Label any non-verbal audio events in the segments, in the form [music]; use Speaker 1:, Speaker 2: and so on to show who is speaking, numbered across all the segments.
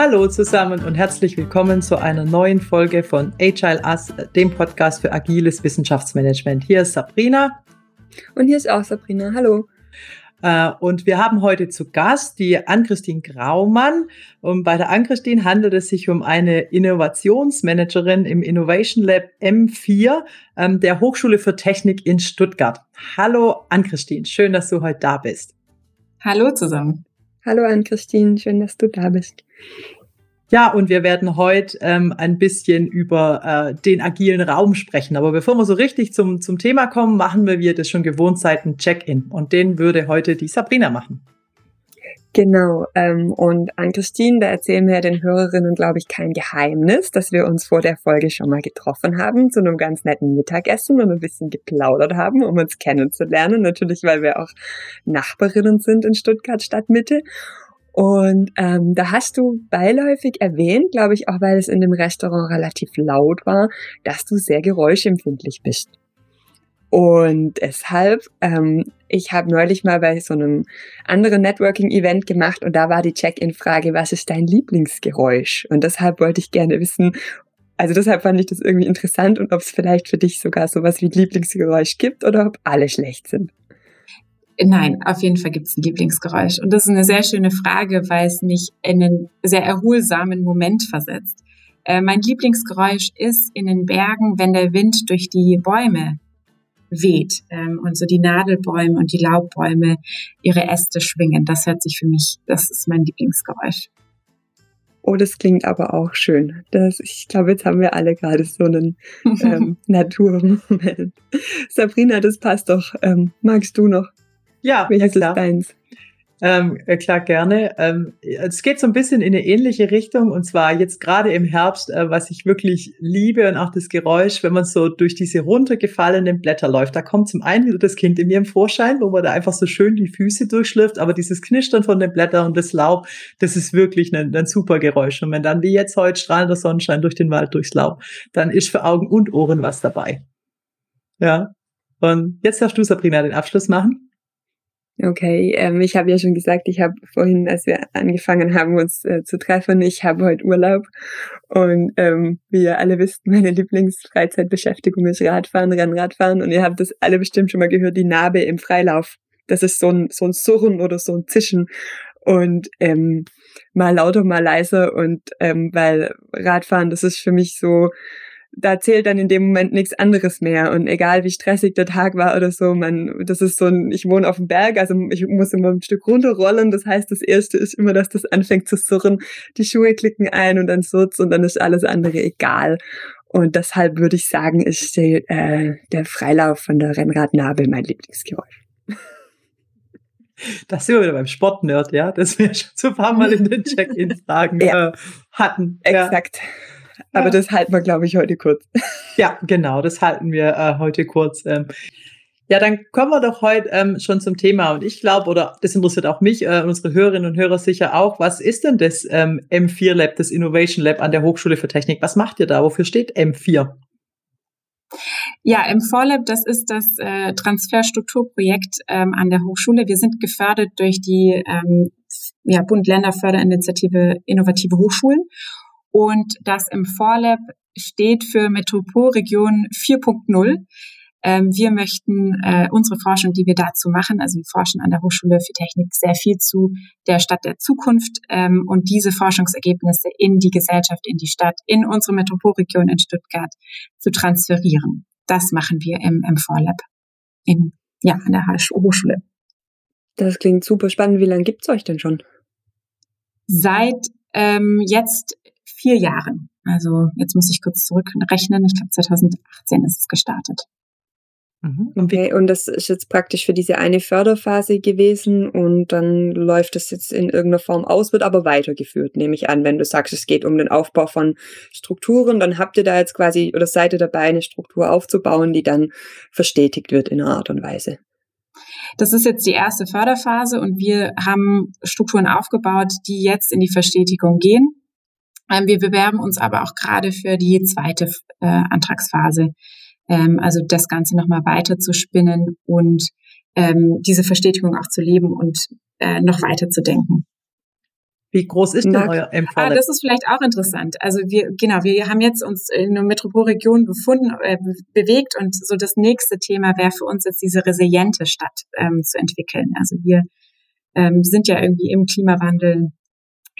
Speaker 1: Hallo zusammen und herzlich willkommen zu einer neuen Folge von Agile Us, dem Podcast für agiles Wissenschaftsmanagement. Hier ist Sabrina.
Speaker 2: Und hier ist auch Sabrina. Hallo.
Speaker 1: Äh, und wir haben heute zu Gast die Ann-Christine Graumann. Und bei der Ann-Christine handelt es sich um eine Innovationsmanagerin im Innovation Lab M4 ähm, der Hochschule für Technik in Stuttgart. Hallo Ann-Christine, schön, dass du heute da bist.
Speaker 3: Hallo zusammen.
Speaker 2: Hallo Ann-Christine, schön, dass du da bist.
Speaker 1: Ja, und wir werden heute ähm, ein bisschen über äh, den agilen Raum sprechen. Aber bevor wir so richtig zum, zum Thema kommen, machen wir, wie ihr das schon gewohnt seid, einen Check-in. Und den würde heute die Sabrina machen.
Speaker 2: Genau, ähm, und an Christine, da erzählen wir den Hörerinnen, glaube ich, kein Geheimnis, dass wir uns vor der Folge schon mal getroffen haben zu einem ganz netten Mittagessen und ein bisschen geplaudert haben, um uns kennenzulernen. Natürlich, weil wir auch Nachbarinnen sind in Stuttgart Stadtmitte. Und ähm, da hast du beiläufig erwähnt, glaube ich, auch weil es in dem Restaurant relativ laut war, dass du sehr geräuschempfindlich bist. Und deshalb, ähm, ich habe neulich mal bei so einem anderen Networking-Event gemacht und da war die Check-in-Frage, was ist dein Lieblingsgeräusch? Und deshalb wollte ich gerne wissen, also deshalb fand ich das irgendwie interessant und ob es vielleicht für dich sogar sowas wie Lieblingsgeräusch gibt oder ob alle schlecht sind.
Speaker 3: Nein, auf jeden Fall gibt es ein Lieblingsgeräusch. Und das ist eine sehr schöne Frage, weil es mich in einen sehr erholsamen Moment versetzt. Äh, mein Lieblingsgeräusch ist in den Bergen, wenn der Wind durch die Bäume weht ähm, und so die Nadelbäume und die Laubbäume ihre Äste schwingen. Das hört sich für mich, das ist mein Lieblingsgeräusch.
Speaker 2: Oh, das klingt aber auch schön. Das, ich glaube, jetzt haben wir alle gerade so einen [laughs] ähm, Naturmoment. Sabrina, das passt doch. Ähm, magst du noch?
Speaker 1: Ja,
Speaker 2: welches ist deins?
Speaker 1: Ähm, äh, klar, gerne. Ähm, es geht so ein bisschen in eine ähnliche Richtung und zwar jetzt gerade im Herbst, äh, was ich wirklich liebe und auch das Geräusch, wenn man so durch diese runtergefallenen Blätter läuft. Da kommt zum einen wieder das Kind in mir im Vorschein, wo man da einfach so schön die Füße durchschlürft, aber dieses Knistern von den Blättern und das Laub, das ist wirklich ein, ein super Geräusch. Und wenn dann wie jetzt heute strahlender Sonnenschein durch den Wald, durchs Laub, dann ist für Augen und Ohren was dabei. Ja. Und jetzt darfst du, Sabrina, den Abschluss machen.
Speaker 2: Okay, ähm, ich habe ja schon gesagt, ich habe vorhin, als wir angefangen haben, uns äh, zu treffen, ich habe heute Urlaub. Und ähm, wie ihr alle wisst, meine Lieblingsfreizeitbeschäftigung ist Radfahren, Rennradfahren. Und ihr habt das alle bestimmt schon mal gehört, die Narbe im Freilauf. Das ist so ein, so ein Surren oder so ein Zischen. Und ähm, mal lauter, mal leiser. Und ähm, weil Radfahren, das ist für mich so da zählt dann in dem Moment nichts anderes mehr. Und egal wie stressig der Tag war oder so, man, das ist so ein, ich wohne auf dem Berg, also ich muss immer ein Stück runterrollen. Das heißt, das erste ist immer, dass das anfängt zu surren. Die Schuhe klicken ein und dann surrt und dann ist alles andere egal. Und deshalb würde ich sagen, ist die, äh, der Freilauf von der Rennradnabel mein Lieblingsgeräusch.
Speaker 1: Das sind wir wieder beim Sportnerd, ja, das wir schon so ein paar Mal in den Check-in-Fragen [laughs] ja. äh, hatten.
Speaker 2: Exakt. Ja. Aber ja. das halten wir, glaube ich, heute kurz.
Speaker 1: Ja, genau, das halten wir äh, heute kurz. Ähm. Ja, dann kommen wir doch heute ähm, schon zum Thema. Und ich glaube, oder das interessiert auch mich, äh, unsere Hörerinnen und Hörer sicher auch, was ist denn das ähm, M4 Lab, das Innovation Lab an der Hochschule für Technik? Was macht ihr da? Wofür steht M4?
Speaker 3: Ja, M4 Lab, das ist das äh, Transferstrukturprojekt ähm, an der Hochschule. Wir sind gefördert durch die ähm, ja, Bund-Länder-Förderinitiative Innovative Hochschulen. Und das im Vorlab steht für Metropolregion 4.0. Ähm, wir möchten äh, unsere Forschung, die wir dazu machen, also wir forschen an der Hochschule für Technik sehr viel zu der Stadt der Zukunft ähm, und diese Forschungsergebnisse in die Gesellschaft, in die Stadt, in unsere Metropolregion in Stuttgart zu transferieren. Das machen wir im, im Vorlab in, ja, an der Hochschule.
Speaker 2: Das klingt super spannend. Wie lange gibt's euch denn schon?
Speaker 3: Seit ähm, jetzt vier Jahren. Also jetzt muss ich kurz zurückrechnen. Ich glaube 2018 ist es gestartet.
Speaker 2: Mhm. Okay, und das ist jetzt praktisch für diese eine Förderphase gewesen und dann läuft es jetzt in irgendeiner Form aus, wird aber weitergeführt, nehme ich an. Wenn du sagst, es geht um den Aufbau von Strukturen, dann habt ihr da jetzt quasi oder seid ihr dabei, eine Struktur aufzubauen, die dann verstetigt wird in einer Art und Weise.
Speaker 3: Das ist jetzt die erste Förderphase und wir haben Strukturen aufgebaut, die jetzt in die Verstetigung gehen. Ähm, wir bewerben uns aber auch gerade für die zweite äh, Antragsphase, ähm, also das Ganze nochmal weiter zu spinnen und ähm, diese Verstetigung auch zu leben und äh, noch weiter zu denken.
Speaker 1: Wie groß ist denn euer MV
Speaker 3: Ah, das ist vielleicht auch interessant. Also wir, genau, wir haben jetzt uns in einer Metropolregion befunden, äh, bewegt und so das nächste Thema wäre für uns jetzt diese resiliente Stadt ähm, zu entwickeln. Also wir ähm, sind ja irgendwie im Klimawandel,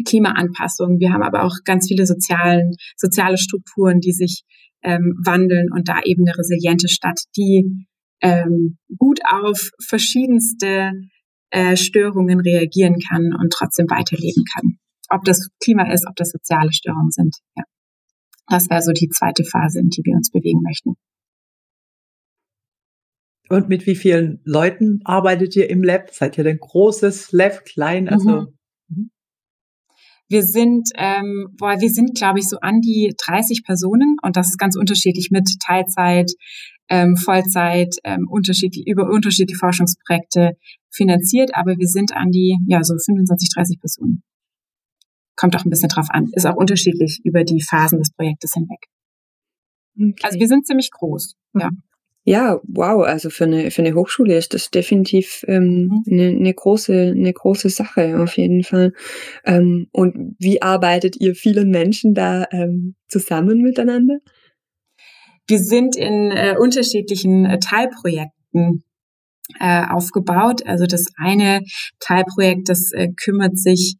Speaker 3: Klimaanpassung. Wir haben aber auch ganz viele sozialen, soziale Strukturen, die sich ähm, wandeln und da eben eine resiliente Stadt, die ähm, gut auf verschiedenste äh, Störungen reagieren kann und trotzdem weiterleben kann. Ob das Klima ist, ob das soziale Störungen sind. Ja. Das wäre so die zweite Phase, in die wir uns bewegen möchten.
Speaker 1: Und mit wie vielen Leuten arbeitet ihr im Lab? Seid ihr denn großes Lab, klein? Also mhm.
Speaker 3: Wir sind, ähm, boah, wir sind, glaube ich, so an die 30 Personen und das ist ganz unterschiedlich mit Teilzeit, ähm, Vollzeit, ähm, unterschiedlich, über unterschiedliche Forschungsprojekte finanziert, aber wir sind an die, ja, so 25, 30 Personen. Kommt auch ein bisschen drauf an. Ist auch unterschiedlich über die Phasen des Projektes hinweg. Okay. Also wir sind ziemlich groß. Mhm.
Speaker 2: Ja, wow, also für eine, für eine Hochschule ist das definitiv ähm, mhm. eine, eine, große, eine große Sache auf jeden Fall. Ähm, und wie arbeitet ihr vielen Menschen da ähm, zusammen miteinander?
Speaker 3: Wir sind in äh, unterschiedlichen äh, Teilprojekten äh, aufgebaut. Also das eine Teilprojekt, das äh, kümmert sich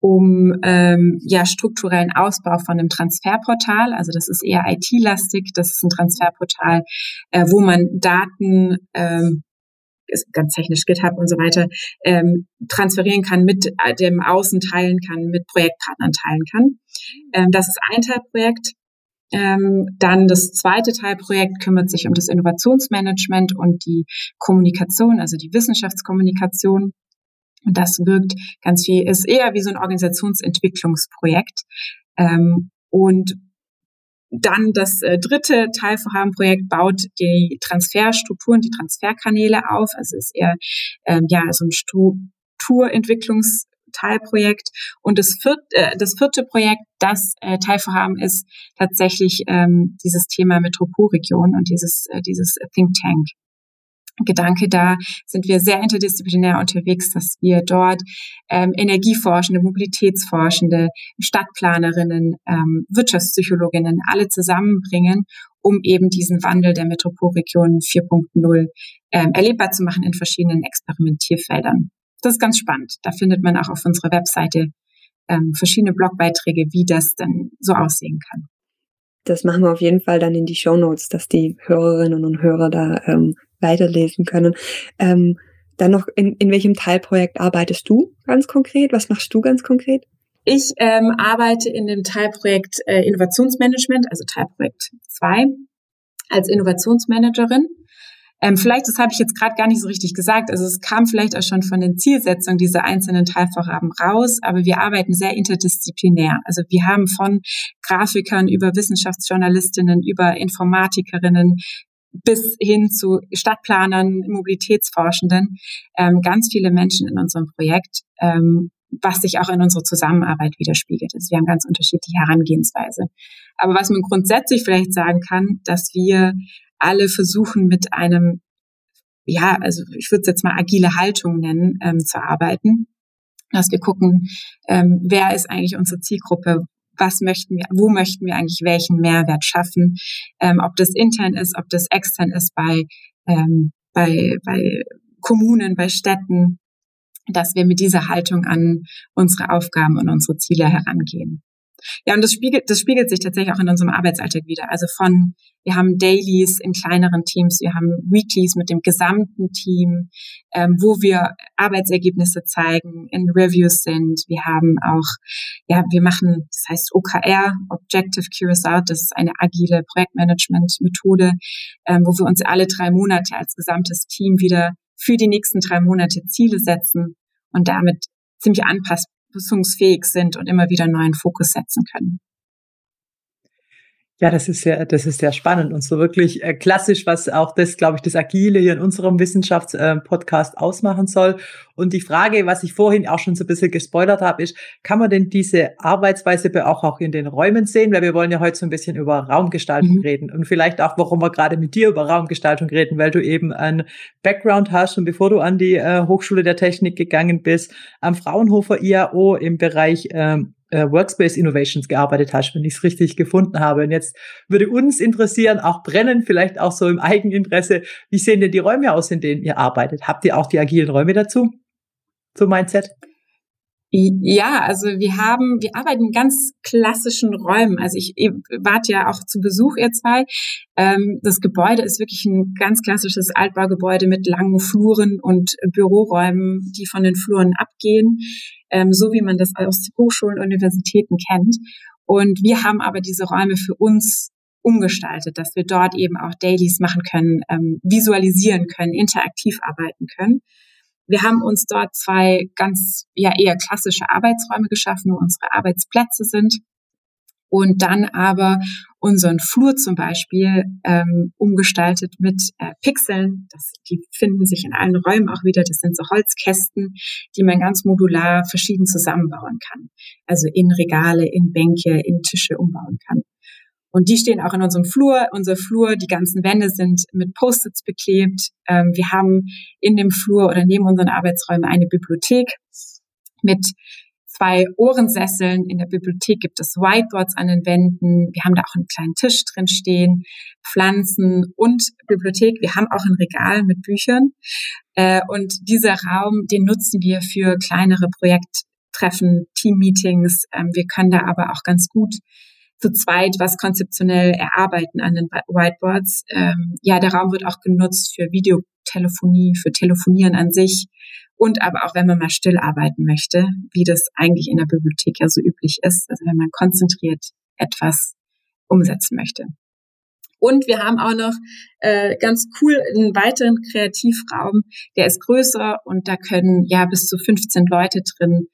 Speaker 3: um ähm, ja strukturellen Ausbau von einem Transferportal. Also das ist eher IT-lastig. Das ist ein Transferportal, äh, wo man Daten ähm, ist ganz technisch GitHub und so weiter, ähm, transferieren kann, mit äh, dem Außen teilen kann, mit Projektpartnern teilen kann. Ähm, das ist ein Teilprojekt. Ähm, dann das zweite Teilprojekt kümmert sich um das Innovationsmanagement und die Kommunikation, also die Wissenschaftskommunikation. Und das wirkt ganz viel, ist eher wie so ein Organisationsentwicklungsprojekt. Ähm, und dann das äh, dritte Teilvorhabenprojekt baut die Transferstrukturen, die Transferkanäle auf. Also ist eher ähm, ja so ein Strukturentwicklungs Teilprojekt. Und das vierte, äh, das vierte Projekt, das äh, Teilvorhaben ist tatsächlich ähm, dieses Thema Metropolregion und dieses, äh, dieses Think Tank. Gedanke, da sind wir sehr interdisziplinär unterwegs, dass wir dort ähm, Energieforschende, Mobilitätsforschende, Stadtplanerinnen, ähm, Wirtschaftspsychologinnen alle zusammenbringen, um eben diesen Wandel der Metropolregion 4.0 ähm, erlebbar zu machen in verschiedenen Experimentierfeldern. Das ist ganz spannend. Da findet man auch auf unserer Webseite ähm, verschiedene Blogbeiträge, wie das dann so aussehen kann.
Speaker 2: Das machen wir auf jeden Fall dann in die Show Notes, dass die Hörerinnen und Hörer da ähm, weiterlesen können. Ähm, dann noch, in, in welchem Teilprojekt arbeitest du ganz konkret? Was machst du ganz konkret?
Speaker 3: Ich ähm, arbeite in dem Teilprojekt äh, Innovationsmanagement, also Teilprojekt 2, als Innovationsmanagerin. Ähm, vielleicht, das habe ich jetzt gerade gar nicht so richtig gesagt, also es kam vielleicht auch schon von den Zielsetzungen dieser einzelnen Teilvorhaben raus, aber wir arbeiten sehr interdisziplinär. Also wir haben von Grafikern über Wissenschaftsjournalistinnen, über Informatikerinnen bis hin zu Stadtplanern, Mobilitätsforschenden, ähm, ganz viele Menschen in unserem Projekt, ähm, was sich auch in unserer Zusammenarbeit widerspiegelt. Also wir haben ganz unterschiedliche Herangehensweise. Aber was man grundsätzlich vielleicht sagen kann, dass wir alle versuchen mit einem, ja, also ich würde es jetzt mal agile Haltung nennen, ähm, zu arbeiten. Dass wir gucken, ähm, wer ist eigentlich unsere Zielgruppe, was möchten wir, wo möchten wir eigentlich welchen Mehrwert schaffen, ähm, ob das intern ist, ob das extern ist bei, ähm, bei, bei Kommunen, bei Städten, dass wir mit dieser Haltung an unsere Aufgaben und unsere Ziele herangehen. Ja, und das spiegelt, das spiegelt sich tatsächlich auch in unserem Arbeitsalltag wieder. Also von, wir haben Dailies in kleineren Teams, wir haben Weeklies mit dem gesamten Team, ähm, wo wir Arbeitsergebnisse zeigen, in Reviews sind. Wir haben auch, ja, wir machen, das heißt OKR, Objective Curious Out, das ist eine agile Projektmanagement-Methode, ähm, wo wir uns alle drei Monate als gesamtes Team wieder für die nächsten drei Monate Ziele setzen und damit ziemlich anpassbar anpassungsfähig sind und immer wieder neuen Fokus setzen können.
Speaker 1: Ja, das ist sehr, das ist sehr spannend und so wirklich äh, klassisch, was auch das, glaube ich, das Agile hier in unserem Wissenschaftspodcast äh, ausmachen soll. Und die Frage, was ich vorhin auch schon so ein bisschen gespoilert habe, ist, kann man denn diese Arbeitsweise auch, auch in den Räumen sehen? Weil wir wollen ja heute so ein bisschen über Raumgestaltung mhm. reden und vielleicht auch, warum wir gerade mit dir über Raumgestaltung reden, weil du eben einen Background hast und bevor du an die äh, Hochschule der Technik gegangen bist, am Fraunhofer IAO im Bereich ähm, äh, Workspace Innovations gearbeitet hast, wenn ich es richtig gefunden habe. Und jetzt würde uns interessieren, auch brennen, vielleicht auch so im Eigeninteresse, wie sehen denn die Räume aus, in denen ihr arbeitet? Habt ihr auch die agilen Räume dazu? Zum Mindset?
Speaker 3: Ja, also wir haben, wir arbeiten in ganz klassischen Räumen. Also ich wart ja auch zu Besuch, ihr zwei. Ähm, das Gebäude ist wirklich ein ganz klassisches Altbaugebäude mit langen Fluren und Büroräumen, die von den Fluren abgehen, ähm, so wie man das aus Hochschulen und Universitäten kennt. Und wir haben aber diese Räume für uns umgestaltet, dass wir dort eben auch Dailies machen können, ähm, visualisieren können, interaktiv arbeiten können. Wir haben uns dort zwei ganz, ja, eher klassische Arbeitsräume geschaffen, wo unsere Arbeitsplätze sind. Und dann aber unseren Flur zum Beispiel ähm, umgestaltet mit äh, Pixeln. Das, die finden sich in allen Räumen auch wieder. Das sind so Holzkästen, die man ganz modular verschieden zusammenbauen kann. Also in Regale, in Bänke, in Tische umbauen kann. Und die stehen auch in unserem Flur. Unser Flur, die ganzen Wände sind mit Post-its beklebt. Ähm, wir haben in dem Flur oder neben unseren Arbeitsräumen eine Bibliothek mit zwei Ohrensesseln. In der Bibliothek gibt es Whiteboards an den Wänden. Wir haben da auch einen kleinen Tisch drin stehen, Pflanzen und Bibliothek. Wir haben auch ein Regal mit Büchern. Äh, und dieser Raum, den nutzen wir für kleinere Projekttreffen, Teammeetings. Ähm, wir können da aber auch ganz gut zu zweit was konzeptionell erarbeiten an den Whiteboards. Ähm, ja, der Raum wird auch genutzt für Videotelefonie, für Telefonieren an sich und aber auch wenn man mal still arbeiten möchte, wie das eigentlich in der Bibliothek ja so üblich ist, also wenn man konzentriert etwas umsetzen möchte. Und wir haben auch noch äh, ganz cool einen weiteren Kreativraum, der ist größer und da können ja bis zu 15 Leute drin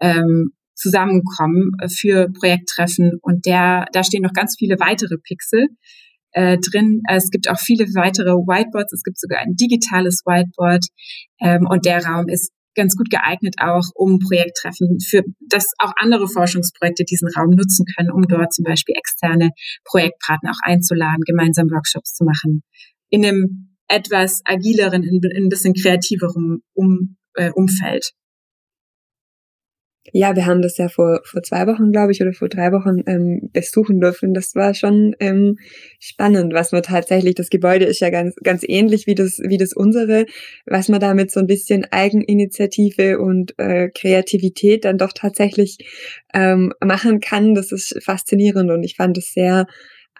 Speaker 3: ähm, zusammenkommen äh, für Projekttreffen und der, da stehen noch ganz viele weitere Pixel äh, drin. Es gibt auch viele weitere Whiteboards. Es gibt sogar ein digitales Whiteboard ähm, und der Raum ist ganz gut geeignet auch, um Projekttreffen für, dass auch andere Forschungsprojekte diesen Raum nutzen können, um dort zum Beispiel externe Projektpartner auch einzuladen, gemeinsam Workshops zu machen. In einem etwas agileren, in, in ein bisschen kreativeren um, äh, Umfeld.
Speaker 2: Ja, wir haben das ja vor, vor zwei Wochen, glaube ich, oder vor drei Wochen ähm, besuchen dürfen. Das war schon ähm, spannend, was man tatsächlich, das Gebäude ist ja ganz, ganz ähnlich wie das, wie das unsere, was man damit so ein bisschen Eigeninitiative und äh, Kreativität dann doch tatsächlich ähm, machen kann. Das ist faszinierend und ich fand es sehr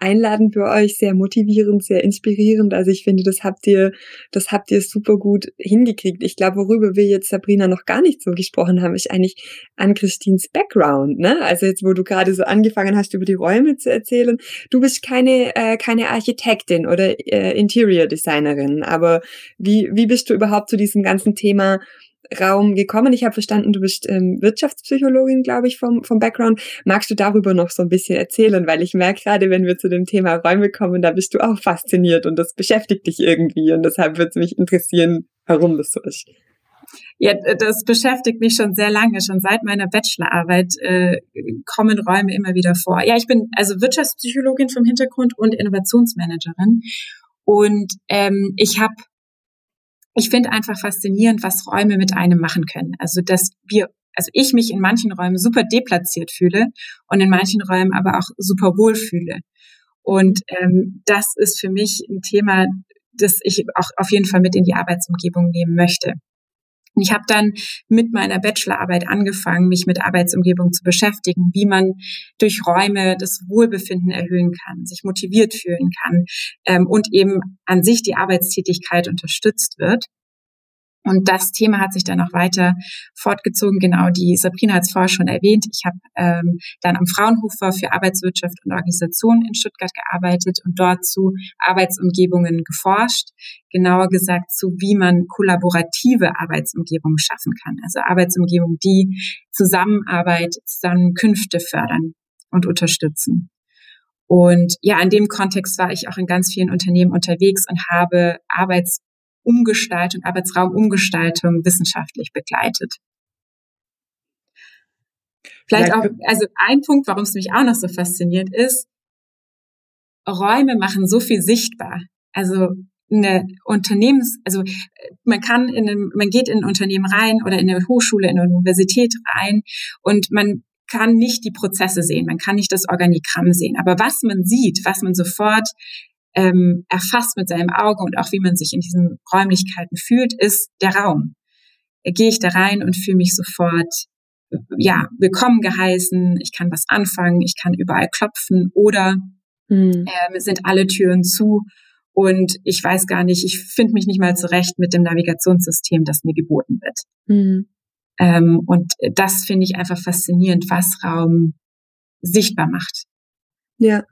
Speaker 2: einladend für euch, sehr motivierend, sehr inspirierend. Also ich finde, das habt ihr, das habt ihr super gut hingekriegt. Ich glaube, worüber wir jetzt Sabrina noch gar nicht so gesprochen haben, ist eigentlich an Christines Background. Ne? Also jetzt, wo du gerade so angefangen hast, über die Räume zu erzählen. Du bist keine äh, keine Architektin oder äh, Interior Designerin, aber wie wie bist du überhaupt zu diesem ganzen Thema Raum gekommen. Ich habe verstanden, du bist ähm, Wirtschaftspsychologin, glaube ich, vom, vom Background. Magst du darüber noch so ein bisschen erzählen? Weil ich merke gerade, wenn wir zu dem Thema Räume kommen, da bist du auch fasziniert und das beschäftigt dich irgendwie. Und deshalb würde es mich interessieren, warum das so ist.
Speaker 3: Ja, das beschäftigt mich schon sehr lange. Schon seit meiner Bachelorarbeit äh, kommen Räume immer wieder vor. Ja, ich bin also Wirtschaftspsychologin vom Hintergrund und Innovationsmanagerin. Und ähm, ich habe ich finde einfach faszinierend, was Räume mit einem machen können. Also, dass wir, also ich mich in manchen Räumen super deplatziert fühle und in manchen Räumen aber auch super wohl fühle. Und ähm, das ist für mich ein Thema, das ich auch auf jeden Fall mit in die Arbeitsumgebung nehmen möchte. Ich habe dann mit meiner Bachelorarbeit angefangen, mich mit Arbeitsumgebung zu beschäftigen, wie man durch Räume das Wohlbefinden erhöhen kann, sich motiviert fühlen kann ähm, und eben an sich die Arbeitstätigkeit unterstützt wird. Und das Thema hat sich dann auch weiter fortgezogen. Genau, die Sabrina hat es vorher schon erwähnt. Ich habe ähm, dann am Fraunhofer für Arbeitswirtschaft und Organisation in Stuttgart gearbeitet und dort zu Arbeitsumgebungen geforscht. Genauer gesagt zu, wie man kollaborative Arbeitsumgebungen schaffen kann. Also Arbeitsumgebungen, die Zusammenarbeit, Zusammenkünfte fördern und unterstützen. Und ja, in dem Kontext war ich auch in ganz vielen Unternehmen unterwegs und habe Arbeitsumgestaltung, Arbeitsraumumgestaltung wissenschaftlich begleitet. Vielleicht auch, also ein Punkt, warum es mich auch noch so fasziniert ist, Räume machen so viel sichtbar. Also eine Unternehmens, also man kann in einem, man geht in ein Unternehmen rein oder in eine Hochschule, in eine Universität rein und man kann nicht die Prozesse sehen, man kann nicht das Organigramm sehen. Aber was man sieht, was man sofort ähm, erfasst mit seinem Auge und auch wie man sich in diesen Räumlichkeiten fühlt, ist der Raum. Gehe ich da rein und fühle mich sofort ja willkommen geheißen, ich kann was anfangen, ich kann überall klopfen oder mhm. äh, sind alle Türen zu und ich weiß gar nicht, ich finde mich nicht mal zurecht mit dem Navigationssystem, das mir geboten wird. Mhm. Ähm, und das finde ich einfach faszinierend, was Raum sichtbar macht.
Speaker 2: Ja,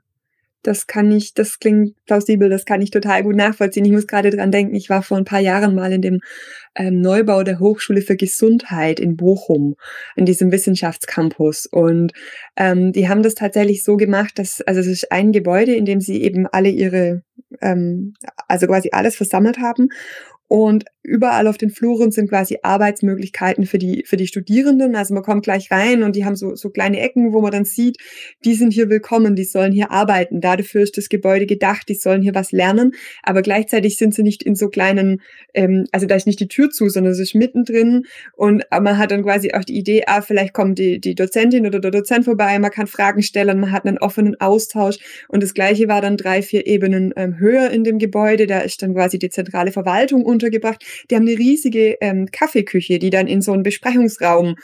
Speaker 2: das kann ich, das klingt plausibel, das kann ich total gut nachvollziehen. Ich muss gerade dran denken, ich war vor ein paar Jahren mal in dem ähm, Neubau der Hochschule für Gesundheit in Bochum, in diesem Wissenschaftscampus. Und ähm, die haben das tatsächlich so gemacht, dass, also es ist ein Gebäude, in dem sie eben alle ihre, ähm, also quasi alles versammelt haben. Und überall auf den Fluren sind quasi Arbeitsmöglichkeiten für die, für die Studierenden. Also man kommt gleich rein und die haben so, so kleine Ecken, wo man dann sieht, die sind hier willkommen, die sollen hier arbeiten. Dafür ist das Gebäude gedacht, die sollen hier was lernen. Aber gleichzeitig sind sie nicht in so kleinen, ähm, also da ist nicht die Tür zu, sondern es ist mittendrin. Und man hat dann quasi auch die Idee, ah, vielleicht kommt die, die Dozentin oder der Dozent vorbei, man kann Fragen stellen, man hat einen offenen Austausch. Und das Gleiche war dann drei, vier Ebenen ähm, höher in dem Gebäude. Da ist dann quasi die zentrale Verwaltung untergebracht. Die haben eine riesige ähm, Kaffeeküche, die dann in so einen Besprechungsraum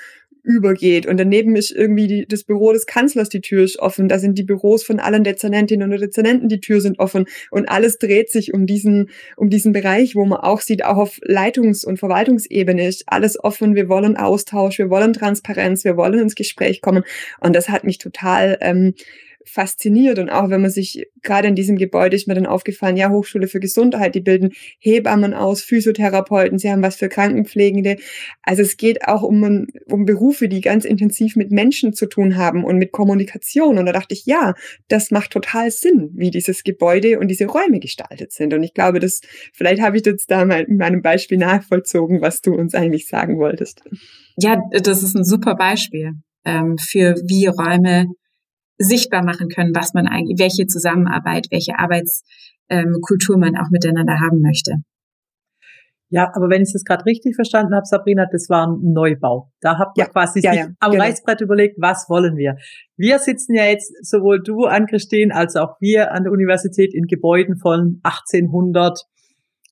Speaker 2: übergeht. Und daneben ist irgendwie die, das Büro des Kanzlers, die Tür ist offen. Da sind die Büros von allen Dezernentinnen und Dezernenten, die Tür sind offen. Und alles dreht sich um diesen, um diesen Bereich, wo man auch sieht, auch auf Leitungs- und Verwaltungsebene ist alles offen. Wir wollen Austausch, wir wollen Transparenz, wir wollen ins Gespräch kommen. Und das hat mich total ähm, fasziniert und auch wenn man sich gerade in diesem Gebäude ist mir dann aufgefallen, ja, Hochschule für Gesundheit, die bilden Hebammen aus, Physiotherapeuten, sie haben was für Krankenpflegende. Also es geht auch um, um Berufe, die ganz intensiv mit Menschen zu tun haben und mit Kommunikation. Und da dachte ich, ja, das macht total Sinn, wie dieses Gebäude und diese Räume gestaltet sind. Und ich glaube, dass vielleicht habe ich jetzt da mal in meinem Beispiel nachvollzogen, was du uns eigentlich sagen wolltest.
Speaker 3: Ja, das ist ein super Beispiel ähm, für wie Räume sichtbar machen können, was man eigentlich, welche Zusammenarbeit, welche Arbeitskultur man auch miteinander haben möchte.
Speaker 1: Ja, aber wenn ich das gerade richtig verstanden habe, Sabrina, das war ein Neubau. Da habt ihr ja, quasi ja, ja, am genau. Reißbrett überlegt, was wollen wir? Wir sitzen ja jetzt, sowohl du, Ann-Christine, als auch wir an der Universität in Gebäuden von 1800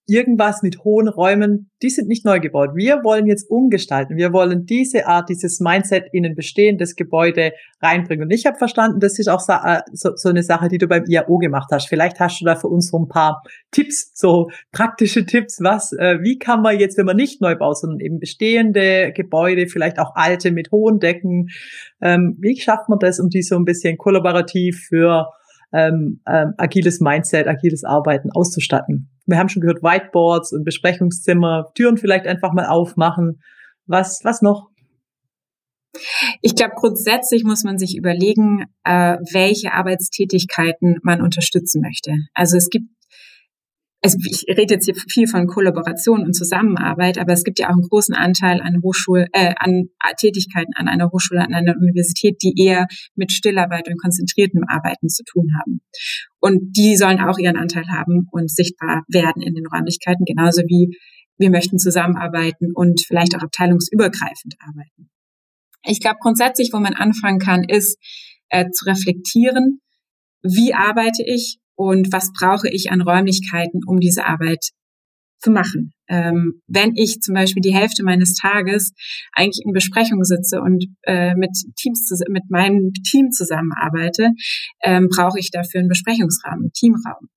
Speaker 1: irgendwas mit hohen Räumen, die sind nicht neu gebaut. Wir wollen jetzt umgestalten. Wir wollen diese Art, dieses Mindset in ein bestehendes Gebäude reinbringen. Und ich habe verstanden, das ist auch äh, so, so, eine Sache, die du beim IAO gemacht hast. Vielleicht hast du da für uns so ein paar Tipps, so praktische Tipps, was, äh, wie kann man jetzt, wenn man nicht neu baut, sondern eben bestehende Gebäude, vielleicht auch alte mit hohen Decken, ähm, wie schafft man das, um die so ein bisschen kollaborativ für ähm, ähm, agiles Mindset, agiles Arbeiten auszustatten? Wir haben schon gehört, Whiteboards und Besprechungszimmer, Türen vielleicht einfach mal aufmachen. Was, was noch?
Speaker 3: Ich glaube, grundsätzlich muss man sich überlegen, äh, welche Arbeitstätigkeiten man unterstützen möchte. Also es gibt also ich rede jetzt hier viel von Kollaboration und Zusammenarbeit, aber es gibt ja auch einen großen Anteil an Hochschul, äh, an Tätigkeiten an einer Hochschule, an einer Universität, die eher mit Stillarbeit und konzentriertem Arbeiten zu tun haben. Und die sollen auch ihren Anteil haben und sichtbar werden in den Räumlichkeiten, genauso wie wir möchten zusammenarbeiten und vielleicht auch abteilungsübergreifend arbeiten. Ich glaube grundsätzlich, wo man anfangen kann, ist äh, zu reflektieren, wie arbeite ich und was brauche ich an Räumlichkeiten, um diese Arbeit zu machen. Ähm, wenn ich zum Beispiel die Hälfte meines Tages eigentlich in Besprechung sitze und äh, mit Teams mit meinem Team zusammenarbeite, ähm, brauche ich dafür einen Besprechungsraum, einen Teamraum.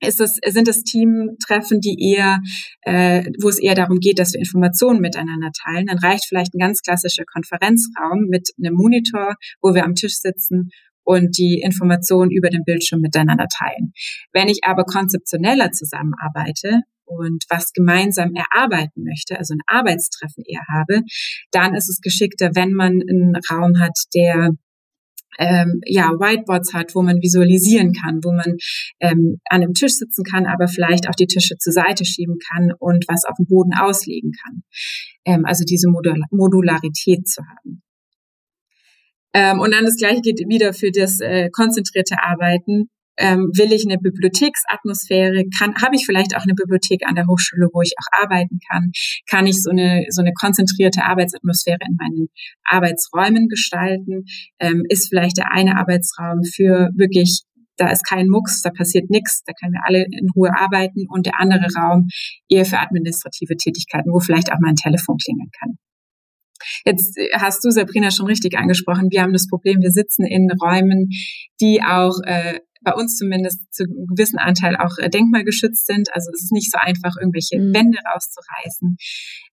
Speaker 3: Ist es, sind es Teamtreffen, die eher, äh, wo es eher darum geht, dass wir Informationen miteinander teilen, dann reicht vielleicht ein ganz klassischer Konferenzraum mit einem Monitor, wo wir am Tisch sitzen und die Informationen über den Bildschirm miteinander teilen. Wenn ich aber konzeptioneller zusammenarbeite und was gemeinsam erarbeiten möchte, also ein Arbeitstreffen eher habe, dann ist es geschickter, wenn man einen Raum hat, der ähm, ja, Whiteboards hat, wo man visualisieren kann, wo man ähm, an einem Tisch sitzen kann, aber vielleicht auch die Tische zur Seite schieben kann und was auf dem Boden auslegen kann. Ähm, also diese Modul Modularität zu haben. Ähm, und dann das Gleiche geht wieder für das äh, konzentrierte Arbeiten. Ähm, will ich eine Bibliotheksatmosphäre, kann, habe ich vielleicht auch eine Bibliothek an der Hochschule, wo ich auch arbeiten kann, kann ich so eine so eine konzentrierte Arbeitsatmosphäre in meinen Arbeitsräumen gestalten, ähm, ist vielleicht der eine Arbeitsraum für wirklich da ist kein Mucks, da passiert nichts, da können wir alle in Ruhe arbeiten. Und der andere Raum eher für administrative Tätigkeiten, wo vielleicht auch mal ein Telefon klingeln kann. Jetzt hast du, Sabrina, schon richtig angesprochen. Wir haben das Problem, wir sitzen in Räumen, die auch äh, bei uns zumindest zu einem gewissen Anteil auch äh, denkmalgeschützt sind. Also es ist nicht so einfach, irgendwelche mhm. Wände rauszureißen.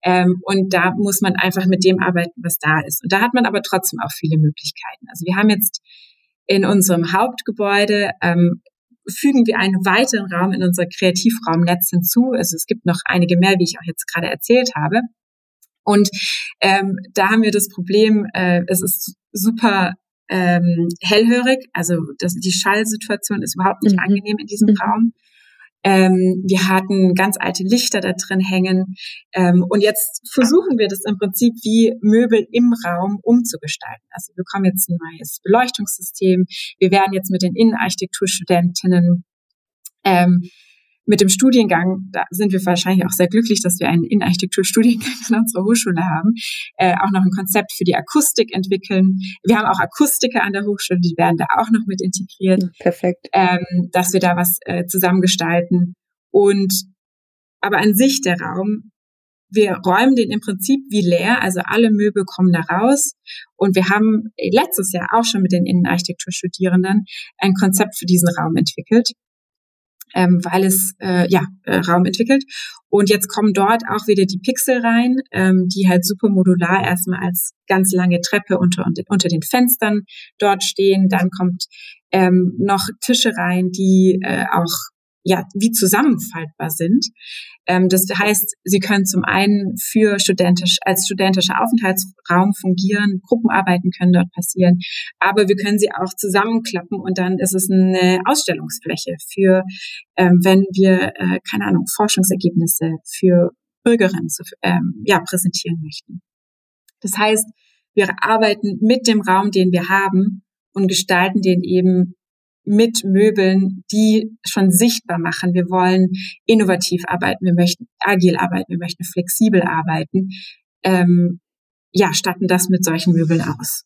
Speaker 3: Ähm, und da muss man einfach mit dem arbeiten, was da ist. Und da hat man aber trotzdem auch viele Möglichkeiten. Also wir haben jetzt in unserem Hauptgebäude ähm, fügen wir einen weiteren Raum in unser Kreativraumnetz hinzu. Also es gibt noch einige mehr, wie ich auch jetzt gerade erzählt habe. Und ähm, da haben wir das Problem, äh, es ist super ähm, hellhörig. Also das, die Schallsituation ist überhaupt nicht mhm. angenehm in diesem mhm. Raum. Ähm, wir hatten ganz alte Lichter da drin hängen. Ähm, und jetzt versuchen wir das im Prinzip wie Möbel im Raum umzugestalten. Also wir bekommen jetzt ein neues Beleuchtungssystem. Wir werden jetzt mit den Innenarchitekturstudentinnen ähm, mit dem Studiengang, da sind wir wahrscheinlich auch sehr glücklich, dass wir einen Innenarchitekturstudiengang an unserer Hochschule haben, äh, auch noch ein Konzept für die Akustik entwickeln. Wir haben auch Akustiker an der Hochschule, die werden da auch noch mit integriert.
Speaker 2: Perfekt.
Speaker 3: Ähm, dass wir da was äh, zusammengestalten. Und aber an sich der Raum, wir räumen den im Prinzip wie leer, also alle Möbel kommen da raus. Und wir haben letztes Jahr auch schon mit den Innenarchitekturstudierenden ein Konzept für diesen Raum entwickelt ähm, weil es äh, ja äh, Raum entwickelt. Und jetzt kommen dort auch wieder die Pixel rein, ähm, die halt super modular erstmal als ganz lange Treppe unter, unter den Fenstern dort stehen. Dann kommt ähm, noch Tische rein, die äh, auch ja, wie zusammenfaltbar sind. Ähm, das heißt, sie können zum einen für studentisch, als studentischer Aufenthaltsraum fungieren, Gruppenarbeiten können dort passieren, aber wir können sie auch zusammenklappen und dann ist es eine Ausstellungsfläche für, ähm, wenn wir, äh, keine Ahnung, Forschungsergebnisse für Bürgerinnen zu, ähm, ja, präsentieren möchten. Das heißt, wir arbeiten mit dem Raum, den wir haben und gestalten den eben mit Möbeln, die schon sichtbar machen. Wir wollen innovativ arbeiten, wir möchten agil arbeiten, wir möchten flexibel arbeiten. Ähm, ja, statten das mit solchen Möbeln aus.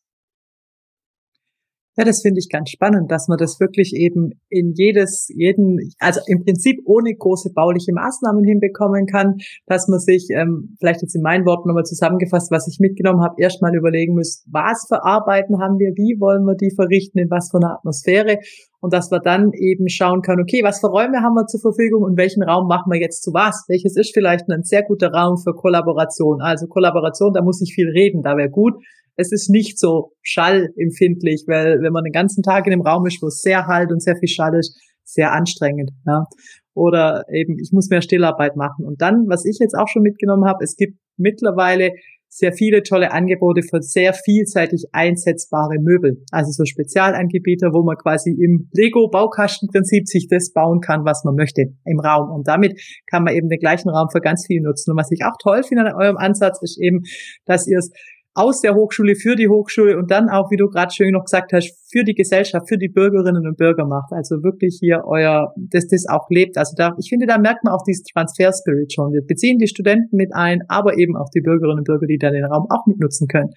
Speaker 1: Ja, das finde ich ganz spannend, dass man das wirklich eben in jedes, jeden, also im Prinzip ohne große bauliche Maßnahmen hinbekommen kann, dass man sich, ähm, vielleicht jetzt in meinen Worten nochmal zusammengefasst, was ich mitgenommen habe, erstmal überlegen muss, was für Arbeiten haben wir, wie wollen wir die verrichten, in was für einer Atmosphäre und dass wir dann eben schauen können, okay, was für Räume haben wir zur Verfügung und welchen Raum machen wir jetzt zu was? Welches ist vielleicht ein sehr guter Raum für Kollaboration? Also Kollaboration, da muss ich viel reden, da wäre gut es ist nicht so schallempfindlich, weil wenn man den ganzen Tag in einem Raum ist, wo es sehr halt und sehr viel Schall ist, sehr anstrengend. Ja. Oder eben, ich muss mehr Stillarbeit machen. Und dann, was ich jetzt auch schon mitgenommen habe, es gibt mittlerweile sehr viele tolle Angebote für sehr vielseitig einsetzbare Möbel. Also so Spezialangebieter, wo man quasi im Lego-Baukastenprinzip sich das bauen kann, was man möchte im Raum. Und damit kann man eben den gleichen Raum für ganz viel nutzen. Und was ich auch toll finde an eurem Ansatz, ist eben, dass ihr es aus der Hochschule für die Hochschule und dann auch, wie du gerade schön noch gesagt hast, für die Gesellschaft, für die Bürgerinnen und Bürger macht. Also wirklich hier euer, dass das auch lebt. Also da, ich finde, da merkt man auch diesen Transfer-Spirit schon. Wir beziehen die Studenten mit ein, aber eben auch die Bürgerinnen und Bürger, die dann den Raum auch mitnutzen können.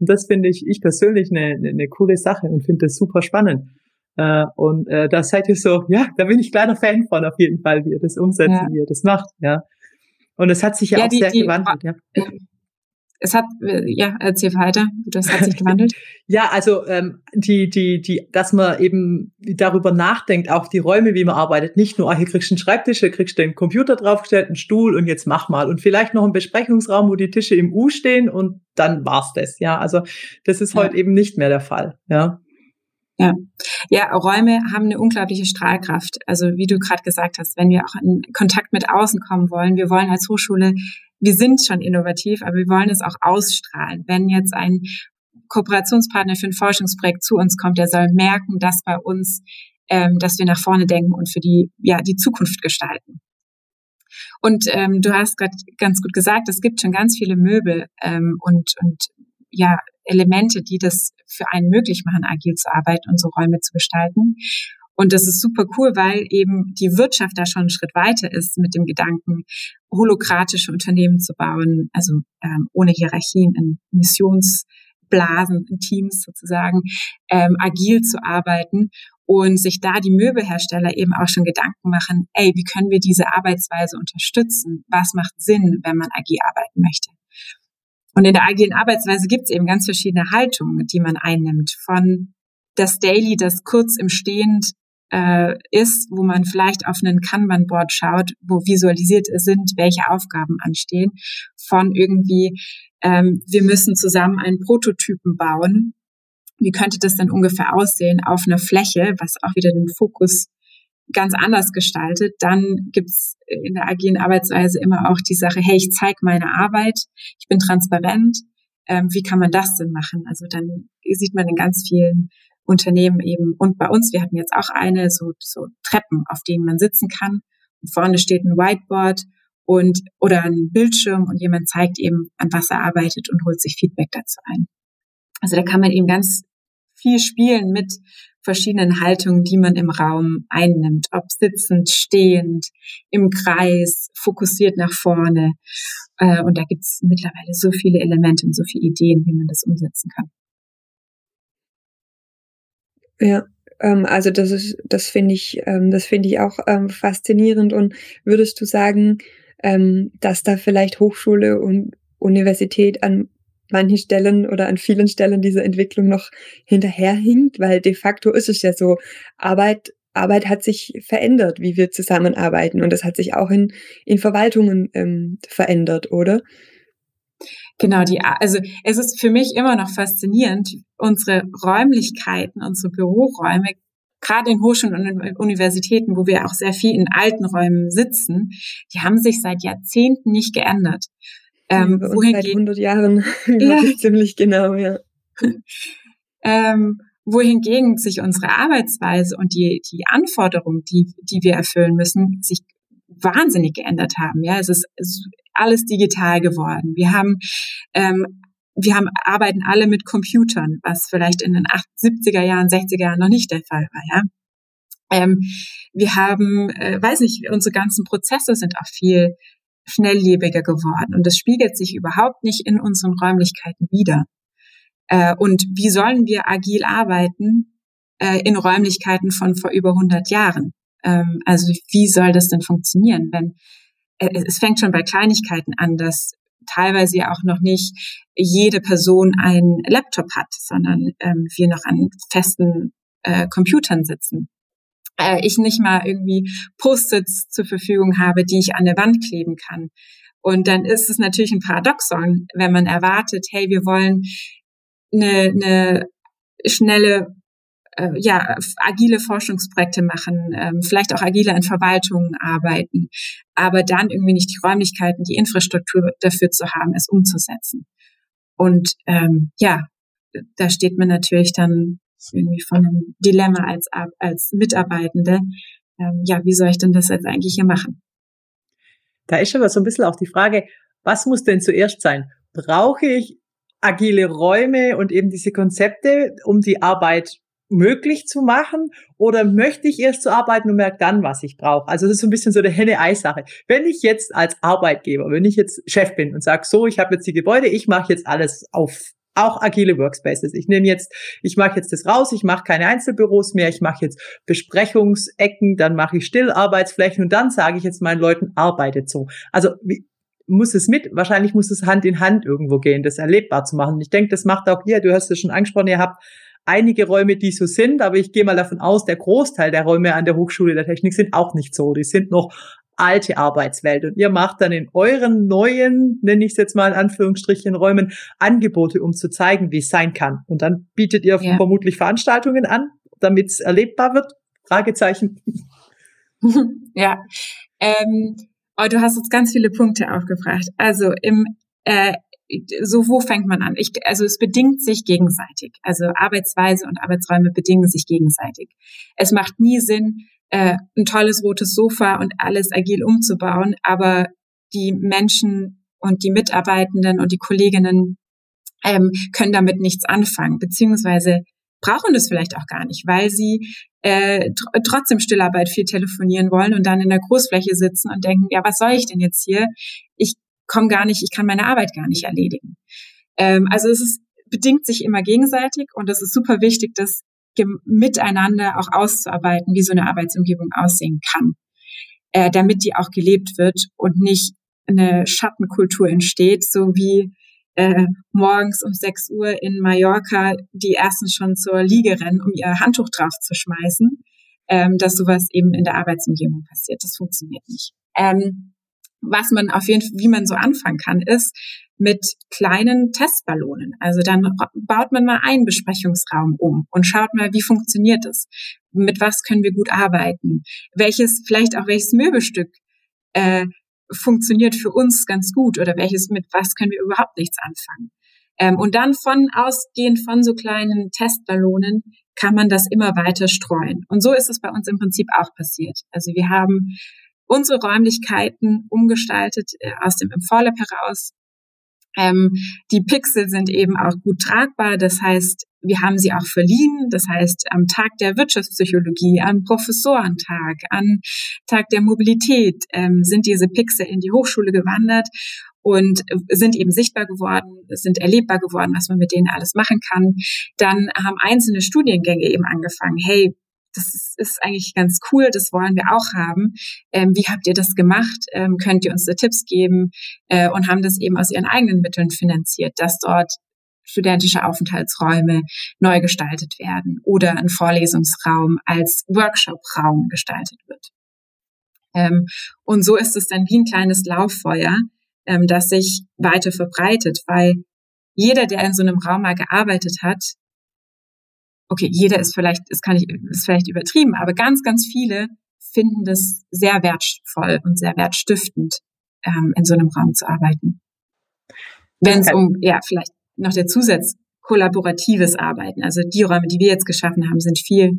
Speaker 1: Und das finde ich, ich persönlich eine, eine, eine coole Sache und finde das super spannend. Äh, und äh, da seid ihr so, ja, da bin ich kleiner Fan von auf jeden Fall, wie ihr das umsetzt, ja. wie ihr das macht, ja. Und es hat sich ja, ja auch die, sehr die, gewandelt, ja
Speaker 3: es hat, ja, erzähl weiter, das hat sich gewandelt. [laughs]
Speaker 1: ja, also ähm, die, die, die, dass man eben darüber nachdenkt, auch die Räume, wie man arbeitet, nicht nur, ah, hier kriegst du einen Schreibtisch, hier kriegst du einen Computer draufgestellt, einen Stuhl und jetzt mach mal. Und vielleicht noch einen Besprechungsraum, wo die Tische im U stehen und dann war's das. Ja, also das ist ja. heute eben nicht mehr der Fall. Ja.
Speaker 3: Ja. ja, Räume haben eine unglaubliche Strahlkraft. Also wie du gerade gesagt hast, wenn wir auch in Kontakt mit außen kommen wollen, wir wollen als Hochschule wir sind schon innovativ, aber wir wollen es auch ausstrahlen. Wenn jetzt ein Kooperationspartner für ein Forschungsprojekt zu uns kommt, der soll merken, dass bei uns, ähm, dass wir nach vorne denken und für die, ja, die Zukunft gestalten. Und ähm, du hast gerade ganz gut gesagt, es gibt schon ganz viele Möbel ähm, und, und ja, Elemente, die das für einen möglich machen, agil zu arbeiten und so Räume zu gestalten. Und das ist super cool, weil eben die Wirtschaft da schon einen Schritt weiter ist mit dem Gedanken, holokratische Unternehmen zu bauen, also ähm, ohne Hierarchien in Missionsblasen, in Teams sozusagen, ähm, agil zu arbeiten und sich da die Möbelhersteller eben auch schon Gedanken machen, ey, wie können wir diese Arbeitsweise unterstützen? Was macht Sinn, wenn man agil arbeiten möchte? Und in der agilen Arbeitsweise gibt es eben ganz verschiedene Haltungen, die man einnimmt. Von das Daily, das kurz im Stehend äh, ist, wo man vielleicht auf einen Kanban-Board schaut, wo visualisiert sind, welche Aufgaben anstehen, von irgendwie, ähm, wir müssen zusammen einen Prototypen bauen. Wie könnte das denn ungefähr aussehen auf einer Fläche, was auch wieder den Fokus ganz anders gestaltet, dann gibt's in der agilen Arbeitsweise immer auch die Sache, hey, ich zeige meine Arbeit, ich bin transparent, ähm, wie kann man das denn machen? Also dann sieht man in ganz vielen Unternehmen eben und bei uns, wir hatten jetzt auch eine, so, so Treppen, auf denen man sitzen kann. Und vorne steht ein Whiteboard und oder ein Bildschirm und jemand zeigt eben, an was er arbeitet und holt sich Feedback dazu ein. Also da kann man eben ganz viel spielen mit verschiedenen Haltungen, die man im Raum einnimmt, ob sitzend, stehend, im Kreis, fokussiert nach vorne. Äh, und da gibt's mittlerweile so viele Elemente und so viele Ideen, wie man das umsetzen kann.
Speaker 2: Ja, ähm, also das ist, das finde ich, ähm, das finde ich auch ähm, faszinierend. Und würdest du sagen, ähm, dass da vielleicht Hochschule und Universität an manchen Stellen oder an vielen Stellen dieser Entwicklung noch hinterherhinkt, weil de facto ist es ja so, Arbeit Arbeit hat sich verändert, wie wir zusammenarbeiten und das hat sich auch in, in Verwaltungen ähm, verändert, oder?
Speaker 3: Genau, die, also es ist für mich immer noch faszinierend, unsere Räumlichkeiten, unsere Büroräume, gerade in Hochschulen und Universitäten, wo wir auch sehr viel in alten Räumen sitzen, die haben sich seit Jahrzehnten nicht geändert.
Speaker 2: Ähm, ja, wohingegen, seit 100 Jahren, [laughs] ja. ziemlich genau, ja. [laughs]
Speaker 3: ähm, wohingegen sich unsere Arbeitsweise und die, die Anforderungen, die, die wir erfüllen müssen, sich wahnsinnig geändert haben. Ja, es ist alles digital geworden. Wir haben ähm, wir haben, arbeiten alle mit Computern, was vielleicht in den 70er Jahren, 60er Jahren noch nicht der Fall war, ja. Ähm, wir haben, äh, weiß nicht, unsere ganzen Prozesse sind auch viel schnelllebiger geworden und das spiegelt sich überhaupt nicht in unseren Räumlichkeiten wider. Äh, und wie sollen wir agil arbeiten äh, in Räumlichkeiten von vor über 100 Jahren? Ähm, also wie soll das denn funktionieren, wenn äh, es fängt schon bei Kleinigkeiten an, dass teilweise ja auch noch nicht jede Person einen Laptop hat, sondern ähm, wir noch an festen äh, Computern sitzen. Äh, ich nicht mal irgendwie Post-its zur Verfügung habe, die ich an der Wand kleben kann. Und dann ist es natürlich ein Paradoxon, wenn man erwartet, hey, wir wollen eine, eine schnelle äh, ja, agile Forschungsprojekte machen, ähm, vielleicht auch agile in Verwaltungen arbeiten, aber dann irgendwie nicht die Räumlichkeiten, die Infrastruktur dafür zu haben, es umzusetzen. Und ähm, ja, da steht man natürlich dann irgendwie von einem Dilemma als, als Mitarbeitende. Ähm, ja, wie soll ich denn das jetzt eigentlich hier machen?
Speaker 1: Da ist aber so ein bisschen auch die Frage, was muss denn zuerst sein? Brauche ich agile Räume und eben diese Konzepte, um die Arbeit möglich zu machen oder möchte ich erst zu arbeiten und merke dann, was ich brauche? Also das ist so ein bisschen so eine Henne-Ei-Sache. Wenn ich jetzt als Arbeitgeber, wenn ich jetzt Chef bin und sage, so, ich habe jetzt die Gebäude, ich mache jetzt alles auf auch agile Workspaces. Ich nehme jetzt, ich mache jetzt das raus, ich mache keine Einzelbüros mehr, ich mache jetzt Besprechungsecken, dann mache ich Stillarbeitsflächen und dann sage ich jetzt meinen Leuten, arbeitet so. Also wie, muss es mit, wahrscheinlich muss es Hand in Hand irgendwo gehen, das erlebbar zu machen. Ich denke, das macht auch ihr, du hast es schon angesprochen, ihr habt einige Räume, die so sind, aber ich gehe mal davon aus, der Großteil der Räume an der Hochschule der Technik sind auch nicht so. Die sind noch alte Arbeitswelt. Und ihr macht dann in euren neuen, nenne ich es jetzt mal in Anführungsstrichen, Räumen Angebote, um zu zeigen, wie es sein kann. Und dann bietet ihr ja. vermutlich Veranstaltungen an, damit es erlebbar wird? Fragezeichen. [laughs]
Speaker 3: ja. Ähm, oh, du hast jetzt ganz viele Punkte aufgebracht. Also im äh, so wo fängt man an? Ich, also es bedingt sich gegenseitig. Also Arbeitsweise und Arbeitsräume bedingen sich gegenseitig. Es macht nie Sinn, äh, ein tolles rotes Sofa und alles agil umzubauen, aber die Menschen und die Mitarbeitenden und die Kolleginnen ähm, können damit nichts anfangen, beziehungsweise brauchen das vielleicht auch gar nicht, weil sie äh, tr trotzdem Stillarbeit viel telefonieren wollen und dann in der Großfläche sitzen und denken, ja, was soll ich denn jetzt hier? Ich komme gar nicht, ich kann meine Arbeit gar nicht erledigen. Ähm, also es ist, bedingt sich immer gegenseitig und es ist super wichtig, das miteinander auch auszuarbeiten, wie so eine Arbeitsumgebung aussehen kann, äh, damit die auch gelebt wird und nicht eine Schattenkultur entsteht, so wie äh, morgens um 6 Uhr in Mallorca die ersten schon zur Liege rennen, um ihr Handtuch drauf zu schmeißen, ähm, dass sowas eben in der Arbeitsumgebung passiert. Das funktioniert nicht. Ähm, was man auf jeden Fall, wie man so anfangen kann, ist mit kleinen Testballonen. Also dann baut man mal einen Besprechungsraum um und schaut mal, wie funktioniert es? Mit was können wir gut arbeiten? Welches, vielleicht auch welches Möbelstück äh, funktioniert für uns ganz gut oder welches, mit was können wir überhaupt nichts anfangen? Ähm, und dann von ausgehend von so kleinen Testballonen kann man das immer weiter streuen. Und so ist es bei uns im Prinzip auch passiert. Also wir haben unsere Räumlichkeiten umgestaltet äh, aus dem Inforlab heraus. Ähm, die Pixel sind eben auch gut tragbar. Das heißt, wir haben sie auch verliehen. Das heißt, am Tag der Wirtschaftspsychologie, am Professorentag, am Tag der Mobilität ähm, sind diese Pixel in die Hochschule gewandert und sind eben sichtbar geworden, sind erlebbar geworden, was man mit denen alles machen kann. Dann haben einzelne Studiengänge eben angefangen, hey, das ist, eigentlich ganz cool, das wollen wir auch haben. Ähm, wie habt ihr das gemacht? Ähm, könnt ihr uns da Tipps geben? Äh, und haben das eben aus ihren eigenen Mitteln finanziert, dass dort studentische Aufenthaltsräume neu gestaltet werden oder ein Vorlesungsraum als Workshopraum gestaltet wird. Ähm, und so ist es dann wie ein kleines Lauffeuer, ähm, das sich weiter verbreitet, weil jeder, der in so einem Raum mal gearbeitet hat, okay, jeder ist vielleicht, ist kann ich, ist vielleicht übertrieben, aber ganz, ganz viele finden das sehr wertvoll und sehr wertstiftend, ähm, in so einem Raum zu arbeiten. Wenn es um, ja, vielleicht noch der Zusatz, kollaboratives Arbeiten. Also die Räume, die wir jetzt geschaffen haben, sind viel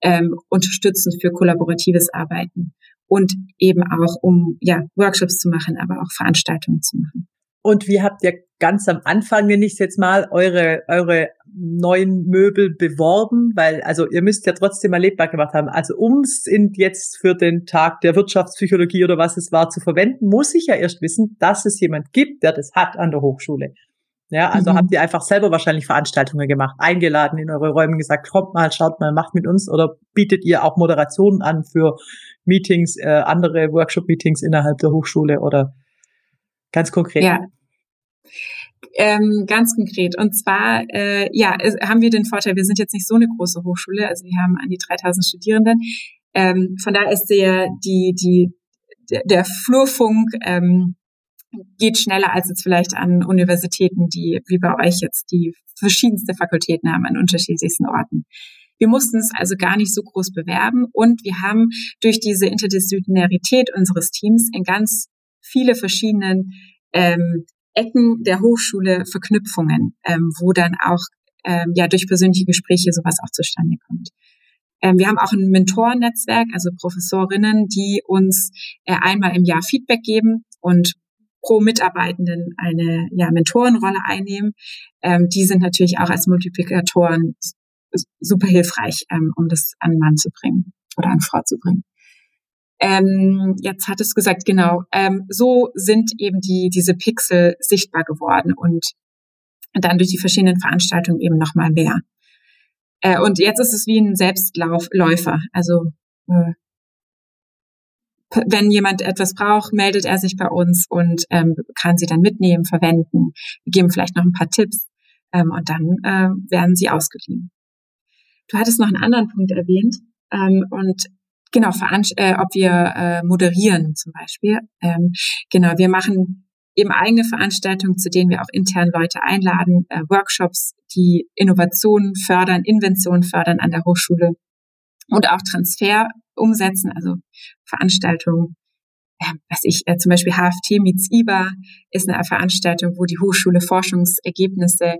Speaker 3: ähm, unterstützend für kollaboratives Arbeiten und eben auch um ja Workshops zu machen, aber auch Veranstaltungen zu machen.
Speaker 1: Und wie habt ihr ganz am Anfang, wenn ich jetzt mal, eure, eure neuen Möbel beworben? Weil, also ihr müsst ja trotzdem erlebbar gemacht haben. Also um es jetzt für den Tag der Wirtschaftspsychologie oder was es war zu verwenden, muss ich ja erst wissen, dass es jemand gibt, der das hat an der Hochschule. Ja, also mhm. habt ihr einfach selber wahrscheinlich Veranstaltungen gemacht, eingeladen in eure Räume gesagt, kommt mal, schaut mal, macht mit uns oder bietet ihr auch Moderationen an für Meetings, äh, andere Workshop-Meetings innerhalb der Hochschule oder Ganz konkret.
Speaker 3: Ja. Ähm, ganz konkret. Und zwar, äh, ja, haben wir den Vorteil, wir sind jetzt nicht so eine große Hochschule, also wir haben an die 3000 Studierenden. Ähm, von daher ist der, die, die, der Flurfunk ähm, geht schneller als jetzt vielleicht an Universitäten, die wie bei euch jetzt die verschiedenste Fakultäten haben an unterschiedlichsten Orten. Wir mussten es also gar nicht so groß bewerben und wir haben durch diese Interdisziplinarität unseres Teams in ganz viele verschiedenen ähm, Ecken der Hochschule Verknüpfungen, ähm, wo dann auch ähm, ja durch persönliche Gespräche sowas auch zustande kommt. Ähm, wir haben auch ein Mentorennetzwerk, also Professorinnen, die uns äh, einmal im Jahr Feedback geben und pro Mitarbeitenden eine ja, Mentorenrolle einnehmen. Ähm, die sind natürlich auch als Multiplikatoren super hilfreich, ähm, um das an Mann zu bringen oder an Frau zu bringen. Ähm, jetzt hat es gesagt, genau, ähm, so sind eben die, diese Pixel sichtbar geworden und dann durch die verschiedenen Veranstaltungen eben nochmal mehr. Äh, und jetzt ist es wie ein Selbstläufer. Also äh, wenn jemand etwas braucht, meldet er sich bei uns und ähm, kann sie dann mitnehmen, verwenden. Wir geben vielleicht noch ein paar Tipps ähm, und dann äh, werden sie ausgeliehen. Du hattest noch einen anderen Punkt erwähnt ähm, und Genau, äh, ob wir äh, moderieren zum Beispiel. Ähm, genau, wir machen eben eigene Veranstaltungen, zu denen wir auch intern Leute einladen, äh, Workshops, die Innovationen fördern, Inventionen fördern an der Hochschule und auch Transfer umsetzen, also Veranstaltungen, äh, was ich, äh, zum Beispiel HFT meets IBA ist eine Veranstaltung, wo die Hochschule Forschungsergebnisse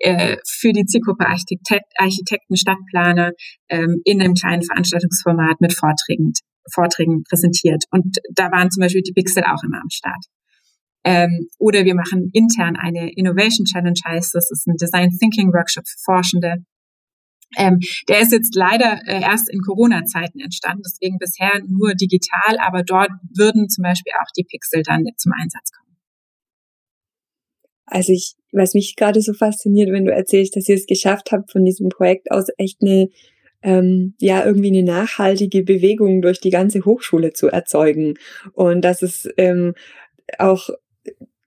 Speaker 3: äh, für die Zielgruppe Architekt, Architekten, Stadtplaner ähm, in einem kleinen Veranstaltungsformat mit Vorträgen, Vorträgen präsentiert. Und da waren zum Beispiel die Pixel auch immer am Start. Ähm, oder wir machen intern eine Innovation Challenge, heißt das, ist ein Design Thinking Workshop für Forschende. Ähm, der ist jetzt leider äh, erst in Corona-Zeiten entstanden, deswegen bisher nur digital, aber dort würden zum Beispiel auch die Pixel dann zum Einsatz kommen.
Speaker 2: Also ich, was mich gerade so fasziniert, wenn du erzählst, dass ihr es geschafft habt, von diesem Projekt aus echt eine ähm, ja irgendwie eine nachhaltige Bewegung durch die ganze Hochschule zu erzeugen. Und dass es ähm, auch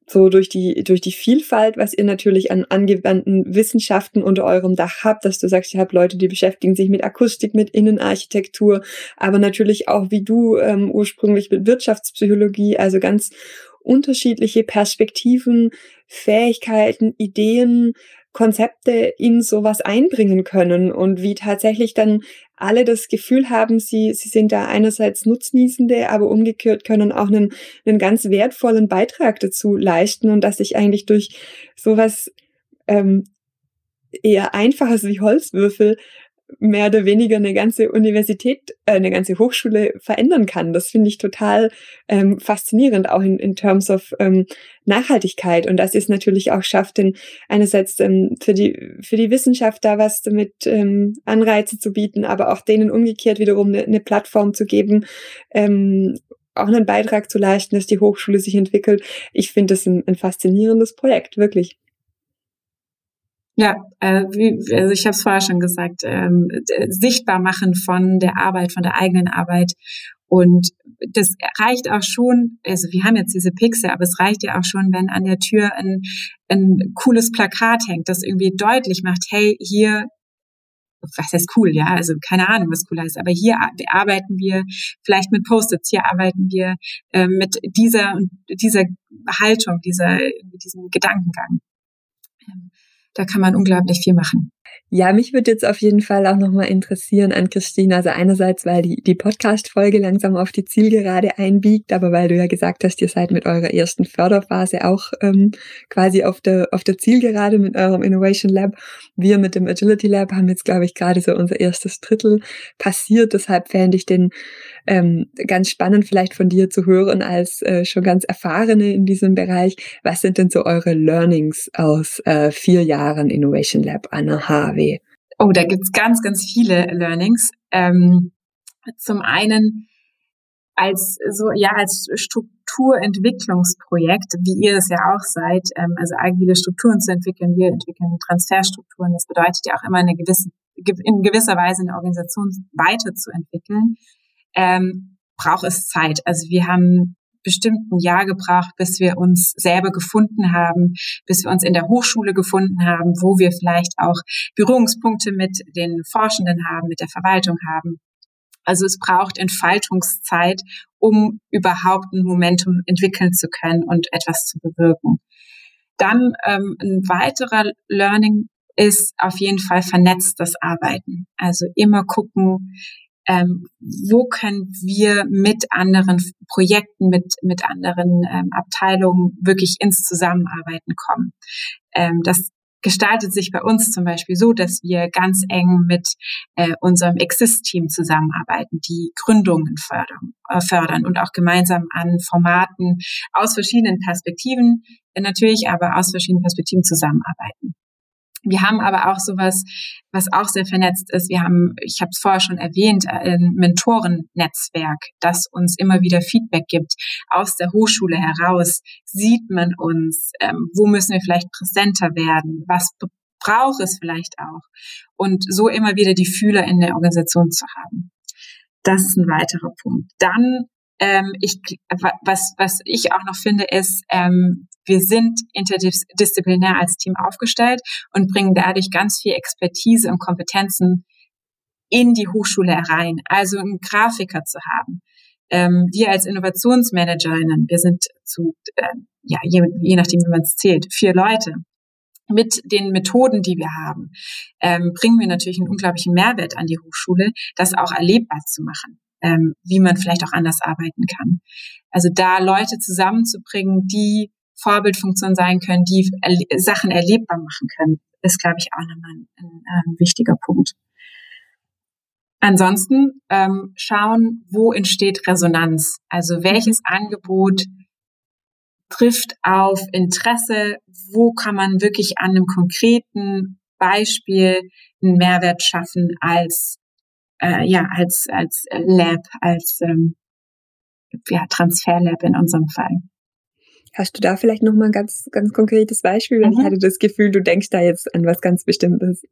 Speaker 2: so durch die, durch die Vielfalt, was ihr natürlich an angewandten Wissenschaften unter eurem Dach habt, dass du sagst, ihr habt Leute, die beschäftigen sich mit Akustik, mit Innenarchitektur, aber natürlich auch wie du ähm, ursprünglich mit Wirtschaftspsychologie, also ganz unterschiedliche Perspektiven, Fähigkeiten, Ideen, Konzepte in sowas einbringen können und wie tatsächlich dann alle das Gefühl haben, sie, sie sind da einerseits Nutznießende, aber umgekehrt können auch einen, einen ganz wertvollen Beitrag dazu leisten und dass sich eigentlich durch sowas ähm, eher einfaches wie Holzwürfel mehr oder weniger eine ganze Universität, äh, eine ganze Hochschule verändern kann. Das finde ich total ähm, faszinierend, auch in, in terms of ähm, Nachhaltigkeit. Und dass es natürlich auch schafft, denn einerseits ähm, für die für die Wissenschaft da was damit ähm, Anreize zu bieten, aber auch denen umgekehrt wiederum eine, eine Plattform zu geben, ähm, auch einen Beitrag zu leisten, dass die Hochschule sich entwickelt. Ich finde das ein, ein faszinierendes Projekt, wirklich.
Speaker 3: Ja, äh, wie, also ich habe es vorher schon gesagt, ähm, sichtbar machen von der Arbeit, von der eigenen Arbeit. Und das reicht auch schon, also wir haben jetzt diese Pixel, aber es reicht ja auch schon, wenn an der Tür ein, ein cooles Plakat hängt, das irgendwie deutlich macht, hey, hier, was heißt cool, ja, also keine Ahnung, was cool heißt, aber hier arbeiten wir vielleicht mit Post-its, hier arbeiten wir äh, mit dieser dieser Haltung, dieser, diesem Gedankengang. Ähm, da kann man unglaublich viel machen.
Speaker 2: Ja, mich würde jetzt auf jeden Fall auch nochmal interessieren an Christine. Also einerseits, weil die, die Podcast-Folge langsam auf die Zielgerade einbiegt, aber weil du ja gesagt hast, ihr seid mit eurer ersten Förderphase auch ähm, quasi auf der, auf der Zielgerade mit eurem Innovation Lab. Wir mit dem Agility Lab haben jetzt, glaube ich, gerade so unser erstes Drittel passiert. Deshalb fände ich den ähm, ganz spannend vielleicht von dir zu hören als äh, schon ganz erfahrene in diesem Bereich. Was sind denn so eure Learnings aus äh, vier Jahren Innovation Lab an der HW?
Speaker 3: Oh, da gibt's ganz, ganz viele Learnings. Ähm, zum einen als so ja als Strukturentwicklungsprojekt, wie ihr es ja auch seid, ähm, also agile Strukturen zu entwickeln. Wir entwickeln Transferstrukturen. Das bedeutet ja auch immer eine gewisse in gewisser Weise eine Organisation weiterzuentwickeln ähm, braucht es Zeit. Also wir haben bestimmt ein Jahr gebraucht, bis wir uns selber gefunden haben, bis wir uns in der Hochschule gefunden haben, wo wir vielleicht auch Berührungspunkte mit den Forschenden haben, mit der Verwaltung haben. Also es braucht Entfaltungszeit, um überhaupt ein Momentum entwickeln zu können und etwas zu bewirken. Dann ähm, ein weiterer Learning ist auf jeden Fall vernetztes Arbeiten. Also immer gucken, ähm, wo können wir mit anderen Projekten, mit, mit anderen ähm, Abteilungen wirklich ins Zusammenarbeiten kommen. Ähm, das gestaltet sich bei uns zum Beispiel so, dass wir ganz eng mit äh, unserem Exist-Team zusammenarbeiten, die Gründungen fördern, äh, fördern und auch gemeinsam an Formaten aus verschiedenen Perspektiven, äh, natürlich aber aus verschiedenen Perspektiven zusammenarbeiten. Wir haben aber auch sowas, was auch sehr vernetzt ist. Wir haben, ich habe es vorher schon erwähnt, ein Mentorennetzwerk, das uns immer wieder Feedback gibt aus der Hochschule heraus. Sieht man uns? Ähm, wo müssen wir vielleicht präsenter werden? Was braucht es vielleicht auch? Und so immer wieder die Fühler in der Organisation zu haben. Das ist ein weiterer Punkt. Dann ähm, ich, was, was ich auch noch finde, ist, ähm, wir sind interdisziplinär als Team aufgestellt und bringen dadurch ganz viel Expertise und Kompetenzen in die Hochschule herein. Also einen Grafiker zu haben. Ähm, wir als Innovationsmanagerinnen, wir sind zu, äh, ja, je, je nachdem, wie man es zählt, vier Leute. Mit den Methoden, die wir haben, ähm, bringen wir natürlich einen unglaublichen Mehrwert an die Hochschule, das auch erlebbar zu machen. ähm, wie man vielleicht auch anders arbeiten kann. Also da Leute zusammenzubringen, die Vorbildfunktion sein können, die Sachen erlebbar machen können, ist, glaube ich, auch nochmal ein, ein, ein wichtiger Punkt. Ansonsten ähm, schauen, wo entsteht Resonanz. Also welches Angebot trifft auf Interesse, wo kann man wirklich an einem konkreten Beispiel einen Mehrwert schaffen als äh, ja als als Lab, als ähm, ja, Transferlab in unserem Fall.
Speaker 2: Hast du da vielleicht noch mal ein ganz, ganz konkretes Beispiel? Weil mhm. ich hatte das Gefühl, du denkst da jetzt an was ganz Bestimmtes.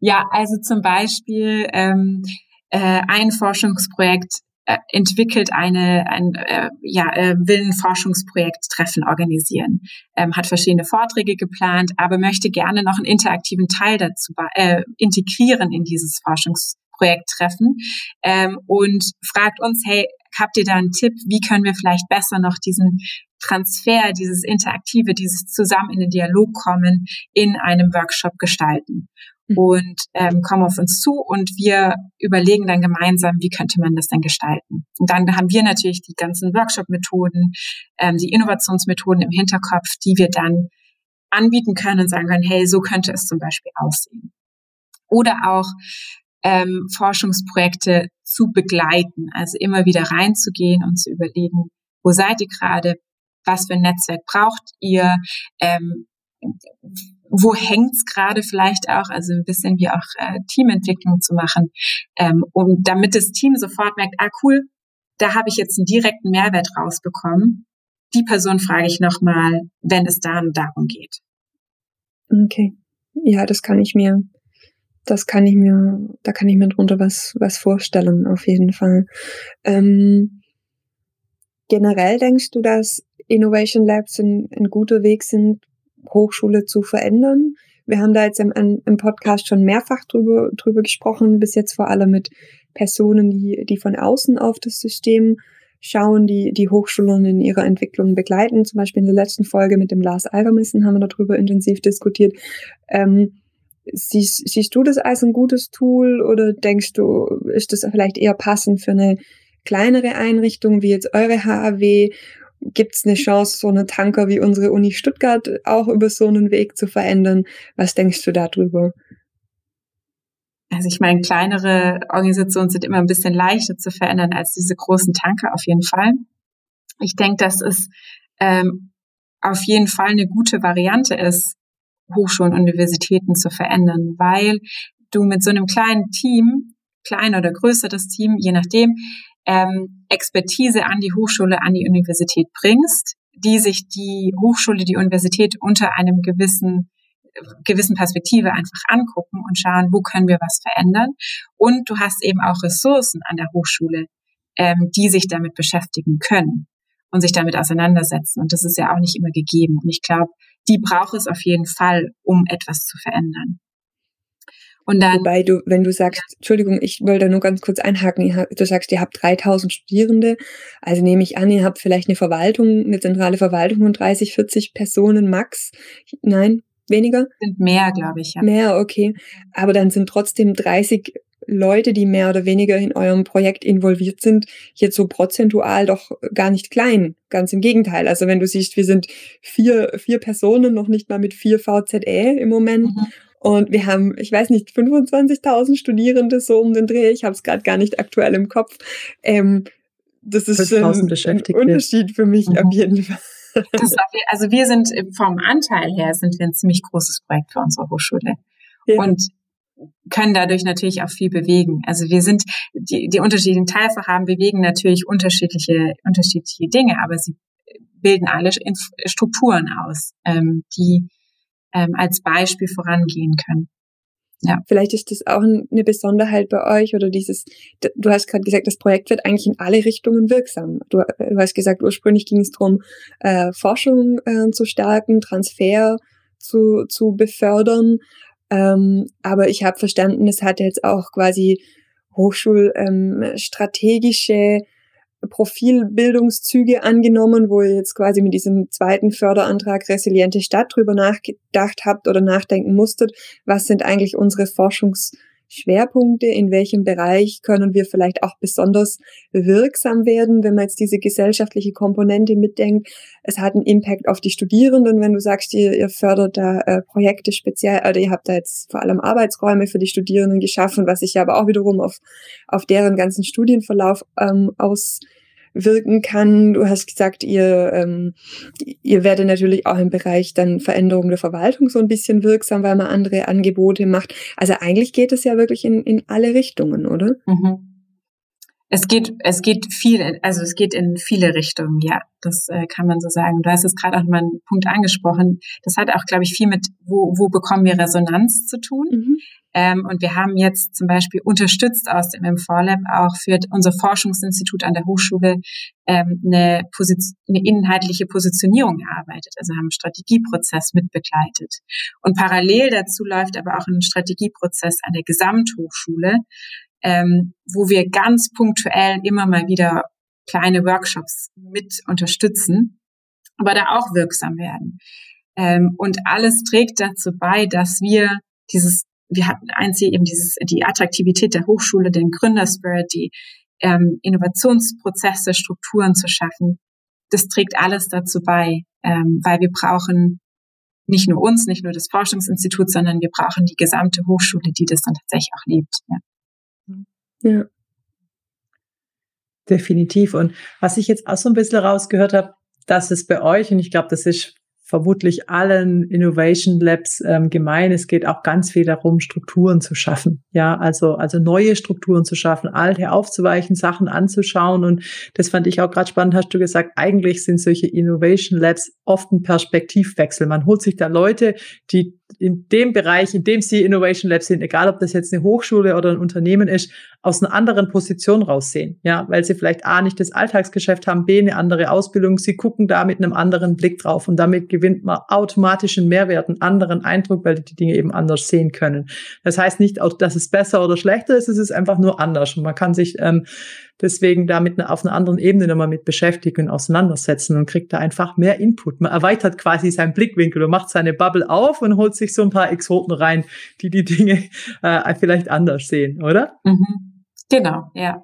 Speaker 3: Ja, also zum Beispiel ähm, äh, ein Forschungsprojekt äh, entwickelt eine, ein, äh, ja, äh, will ein Forschungsprojekt Treffen organisieren, ähm, hat verschiedene Vorträge geplant, aber möchte gerne noch einen interaktiven Teil dazu äh, integrieren in dieses Forschungsprojekt Treffen ähm, und fragt uns, hey, habt ihr da einen Tipp, wie können wir vielleicht besser noch diesen Transfer, dieses Interaktive, dieses Zusammen in den Dialog kommen in einem Workshop gestalten? Mhm. Und ähm, kommen auf uns zu und wir überlegen dann gemeinsam, wie könnte man das denn gestalten. Und dann haben wir natürlich die ganzen Workshop-Methoden, ähm, die Innovationsmethoden im Hinterkopf, die wir dann anbieten können und sagen können, hey, so könnte es zum Beispiel aussehen. Oder auch ähm, Forschungsprojekte zu begleiten, also immer wieder reinzugehen und zu überlegen, wo seid ihr gerade, was für ein Netzwerk braucht ihr, ähm, wo hängt's gerade vielleicht auch, also ein bisschen wie auch äh, Teamentwicklung zu machen, ähm, um damit das Team sofort merkt, ah cool, da habe ich jetzt einen direkten Mehrwert rausbekommen. Die Person frage ich nochmal, wenn es dann darum geht.
Speaker 2: Okay. Ja, das kann ich mir das kann ich mir, da kann ich mir drunter was, was vorstellen, auf jeden Fall. Ähm, generell denkst du, dass Innovation Labs ein, ein guter Weg sind, Hochschule zu verändern? Wir haben da jetzt im, im Podcast schon mehrfach drüber, drüber gesprochen, bis jetzt vor allem mit Personen, die, die von außen auf das System schauen, die die Hochschulen in ihrer Entwicklung begleiten. Zum Beispiel in der letzten Folge mit dem Lars Alvermissen haben wir darüber intensiv diskutiert. Ähm, Siehst, siehst du das als ein gutes Tool oder denkst du, ist das vielleicht eher passend für eine kleinere Einrichtung wie jetzt eure HAW? Gibt es eine Chance, so eine Tanker wie unsere Uni Stuttgart auch über so einen Weg zu verändern? Was denkst du darüber?
Speaker 3: Also ich meine, kleinere Organisationen sind immer ein bisschen leichter zu verändern als diese großen Tanker auf jeden Fall. Ich denke, dass es ähm, auf jeden Fall eine gute Variante ist, Hochschulen, Universitäten zu verändern, weil du mit so einem kleinen Team, klein oder größeres Team, je nachdem, ähm, Expertise an die Hochschule, an die Universität bringst, die sich die Hochschule, die Universität unter einem gewissen gewissen Perspektive einfach angucken und schauen, wo können wir was verändern. Und du hast eben auch Ressourcen an der Hochschule, ähm, die sich damit beschäftigen können und sich damit auseinandersetzen. Und das ist ja auch nicht immer gegeben. Und ich glaube, die braucht es auf jeden Fall, um etwas zu verändern.
Speaker 2: Und dann, Wobei du, wenn du sagst, ja. Entschuldigung, ich wollte da nur ganz kurz einhaken, du sagst, ihr habt 3000 Studierende, also nehme ich an, ihr habt vielleicht eine Verwaltung, eine zentrale Verwaltung von 30, 40 Personen max. Nein, weniger?
Speaker 3: Sind mehr, glaube ich.
Speaker 2: Ja. Mehr, okay. Aber dann sind trotzdem 30 Leute, die mehr oder weniger in eurem Projekt involviert sind, jetzt so prozentual doch gar nicht klein. Ganz im Gegenteil. Also wenn du siehst, wir sind vier, vier Personen, noch nicht mal mit vier VZE im Moment. Mhm. Und wir haben, ich weiß nicht, 25.000 Studierende so um den Dreh. Ich habe es gerade gar nicht aktuell im Kopf. Ähm, das ist ein, ein Unterschied für mich mhm. auf jeden Fall.
Speaker 3: Das, also wir sind vom Anteil her sind wir ein ziemlich großes Projekt für unsere Hochschule. Ja. Und können dadurch natürlich auch viel bewegen. Also wir sind, die, die unterschiedlichen Teilvorhaben bewegen natürlich unterschiedliche, unterschiedliche Dinge, aber sie bilden alle Strukturen aus, ähm, die ähm, als Beispiel vorangehen können.
Speaker 2: Ja. Vielleicht ist das auch eine Besonderheit bei euch oder dieses, du hast gerade gesagt, das Projekt wird eigentlich in alle Richtungen wirksam. Du, du hast gesagt, ursprünglich ging es darum, äh, Forschung äh, zu stärken, Transfer zu, zu befördern, ähm, aber ich habe verstanden, es hat jetzt auch quasi hochschulstrategische ähm, Profilbildungszüge angenommen, wo ihr jetzt quasi mit diesem zweiten Förderantrag Resiliente Stadt drüber nachgedacht habt oder nachdenken musstet, was sind eigentlich unsere Forschungs Schwerpunkte, in welchem Bereich können wir vielleicht auch besonders wirksam werden, wenn man jetzt diese gesellschaftliche Komponente mitdenkt. Es hat einen Impact auf die Studierenden, wenn du sagst, ihr, ihr fördert da äh, Projekte speziell, oder ihr habt da jetzt vor allem Arbeitsräume für die Studierenden geschaffen, was sich ja aber auch wiederum auf, auf deren ganzen Studienverlauf ähm, aus wirken kann. Du hast gesagt, ihr, ähm, ihr werdet natürlich auch im Bereich dann Veränderung der Verwaltung so ein bisschen wirksam, weil man andere Angebote macht. Also eigentlich geht es ja wirklich in, in alle Richtungen, oder?
Speaker 3: Mhm. Es geht, es geht viel, also es geht in viele Richtungen, ja, das äh, kann man so sagen. Du hast es gerade auch mal einen Punkt angesprochen. Das hat auch, glaube ich, viel mit, wo, wo bekommen wir Resonanz zu tun. Mhm. Ähm, und wir haben jetzt zum Beispiel unterstützt aus dem M4Lab auch für unser Forschungsinstitut an der Hochschule ähm, eine, Position, eine inhaltliche Positionierung erarbeitet, also haben einen Strategieprozess mitbegleitet. Und parallel dazu läuft aber auch ein Strategieprozess an der Gesamthochschule, ähm, wo wir ganz punktuell immer mal wieder kleine Workshops mit unterstützen, aber da auch wirksam werden. Ähm, und alles trägt dazu bei, dass wir dieses, wir hatten eins hier eben dieses, die Attraktivität der Hochschule, den Gründerspirit, die ähm, Innovationsprozesse, Strukturen zu schaffen. Das trägt alles dazu bei, ähm, weil wir brauchen nicht nur uns, nicht nur das Forschungsinstitut, sondern wir brauchen die gesamte Hochschule, die das dann tatsächlich auch lebt. Ja.
Speaker 1: Ja. Definitiv. Und was ich jetzt auch so ein bisschen rausgehört habe, dass es bei euch, und ich glaube, das ist vermutlich allen Innovation Labs ähm, gemein. Es geht auch ganz viel darum, Strukturen zu schaffen. Ja, also, also neue Strukturen zu schaffen, alte aufzuweichen, Sachen anzuschauen. Und das fand ich auch gerade spannend, hast du gesagt, eigentlich sind solche Innovation Labs oft ein Perspektivwechsel. Man holt sich da Leute, die in dem Bereich, in dem sie Innovation Labs sind, egal ob das jetzt eine Hochschule oder ein Unternehmen ist, aus einer anderen Position raussehen. Ja, weil sie vielleicht A, nicht das Alltagsgeschäft haben, B, eine andere Ausbildung. Sie gucken da mit einem anderen Blick drauf und damit gewinnt man automatisch einen Mehrwert, einen anderen Eindruck, weil die die Dinge eben anders sehen können. Das heißt nicht, dass es besser oder schlechter ist, es ist einfach nur anders und man kann sich ähm, deswegen damit auf einer anderen Ebene nochmal mit beschäftigen und auseinandersetzen und kriegt da einfach mehr Input. Man erweitert quasi seinen Blickwinkel und macht seine Bubble auf und holt sich so ein paar Exoten rein, die die Dinge äh, vielleicht anders sehen, oder?
Speaker 3: Mhm. Genau, ja.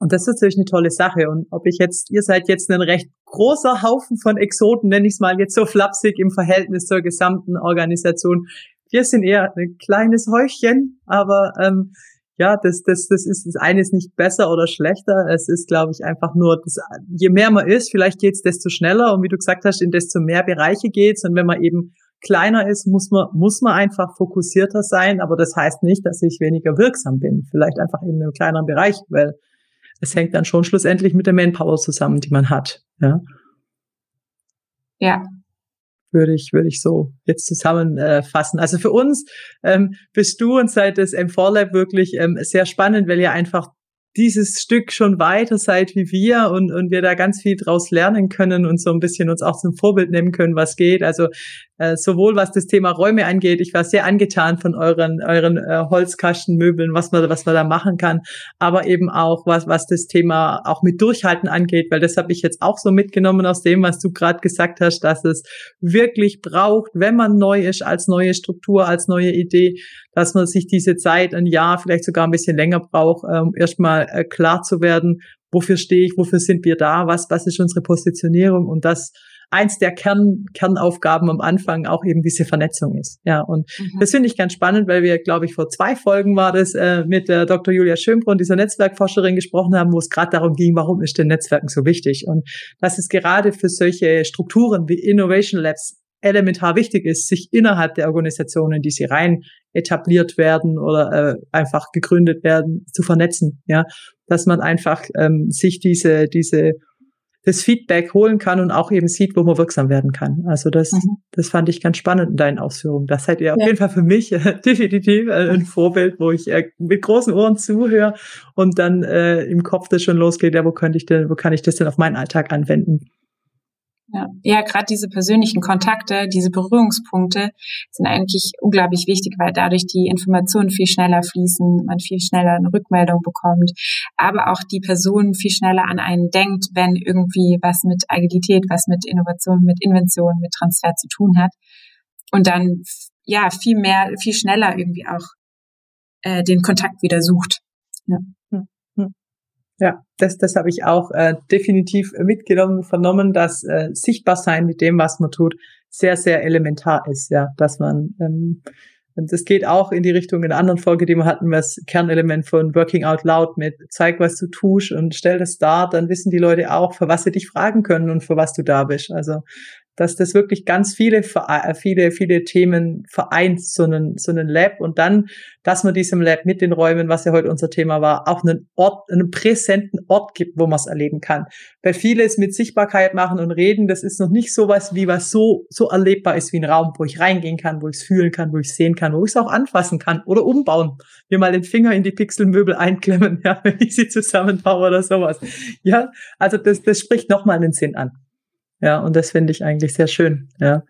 Speaker 1: Und das ist natürlich eine tolle Sache. Und ob ich jetzt, ihr seid jetzt ein recht großer Haufen von Exoten, nenne ich es mal jetzt so flapsig im Verhältnis zur gesamten Organisation. Wir sind eher ein kleines Häufchen, aber ähm, ja, das, das, das ist, das eine ist nicht besser oder schlechter. Es ist, glaube ich, einfach nur, das, je mehr man ist, vielleicht geht's desto schneller. Und wie du gesagt hast, in desto mehr Bereiche geht's. Und wenn man eben kleiner ist, muss man, muss man einfach fokussierter sein. Aber das heißt nicht, dass ich weniger wirksam bin. Vielleicht einfach in einem kleineren Bereich, weil es hängt dann schon schlussendlich mit der Manpower zusammen, die man hat. Ja.
Speaker 3: Ja,
Speaker 1: würde ich, würde ich so jetzt zusammenfassen. Also für uns ähm, bist du und seit des M4 Lab wirklich ähm, sehr spannend, weil ihr einfach dieses Stück schon weiter seid wie wir und, und wir da ganz viel draus lernen können und so ein bisschen uns auch zum Vorbild nehmen können, was geht. Also äh, sowohl was das Thema Räume angeht, ich war sehr angetan von euren euren äh, Holzkastenmöbeln, was man was man da machen kann, aber eben auch was was das Thema auch mit Durchhalten angeht, weil das habe ich jetzt auch so mitgenommen aus dem, was du gerade gesagt hast, dass es wirklich braucht, wenn man neu ist als neue Struktur, als neue Idee, dass man sich diese Zeit, ein Jahr, vielleicht sogar ein bisschen länger braucht, um erstmal äh, klar zu werden, wofür stehe ich, wofür sind wir da, was was ist unsere Positionierung und das eins der Kern, Kernaufgaben am Anfang auch eben diese Vernetzung ist. Ja, und mhm. das finde ich ganz spannend, weil wir, glaube ich, vor zwei Folgen war das äh, mit der Dr. Julia Schönbrunn, dieser Netzwerkforscherin, gesprochen haben, wo es gerade darum ging, warum ist denn Netzwerken so wichtig? Und dass es gerade für solche Strukturen wie Innovation Labs elementar wichtig ist, sich innerhalb der Organisationen, die sie rein etabliert werden oder äh, einfach gegründet werden, zu vernetzen, ja, dass man einfach ähm, sich diese diese das Feedback holen kann und auch eben sieht, wo man wirksam werden kann. Also das, mhm. das fand ich ganz spannend in deinen Ausführungen. Das seid ihr auf ja. jeden Fall für mich äh, [laughs] definitiv äh, ein Vorbild, wo ich äh, mit großen Ohren zuhöre und dann äh, im Kopf das schon losgeht, ja, wo könnte ich denn, wo kann ich das denn auf meinen Alltag anwenden?
Speaker 3: Ja, ja gerade diese persönlichen Kontakte, diese Berührungspunkte sind eigentlich unglaublich wichtig, weil dadurch die Informationen viel schneller fließen, man viel schneller eine Rückmeldung bekommt, aber auch die Person viel schneller an einen denkt, wenn irgendwie was mit Agilität, was mit Innovation, mit Invention, mit Transfer zu tun hat. Und dann ja viel mehr, viel schneller irgendwie auch äh, den Kontakt wieder sucht. Ja. Hm.
Speaker 1: Ja, das, das habe ich auch äh, definitiv mitgenommen, vernommen, dass äh, sichtbar sein mit dem, was man tut, sehr, sehr elementar ist, ja, dass man ähm, und das geht auch in die Richtung in einer anderen Folge, die wir hatten, was Kernelement von Working Out Loud mit zeig, was du tust und stell das dar, dann wissen die Leute auch, für was sie dich fragen können und für was du da bist. Also dass das wirklich ganz viele, äh, viele, viele Themen vereint, so einen, so einen Lab und dann, dass man diesem Lab mit den Räumen, was ja heute unser Thema war, auch einen Ort, einen präsenten Ort gibt, wo man es erleben kann. Weil vieles mit Sichtbarkeit machen und reden, das ist noch nicht sowas wie was so, so erlebbar ist wie ein Raum, wo ich reingehen kann, wo ich es fühlen kann, wo ich es sehen kann, wo ich es auch anfassen kann oder umbauen. Mir mal den Finger in die Pixelmöbel einklemmen, [laughs] ja, wenn ich sie zusammenbaue oder sowas. Ja, also das, das spricht nochmal einen Sinn an. Ja, und das finde ich eigentlich sehr schön, ja.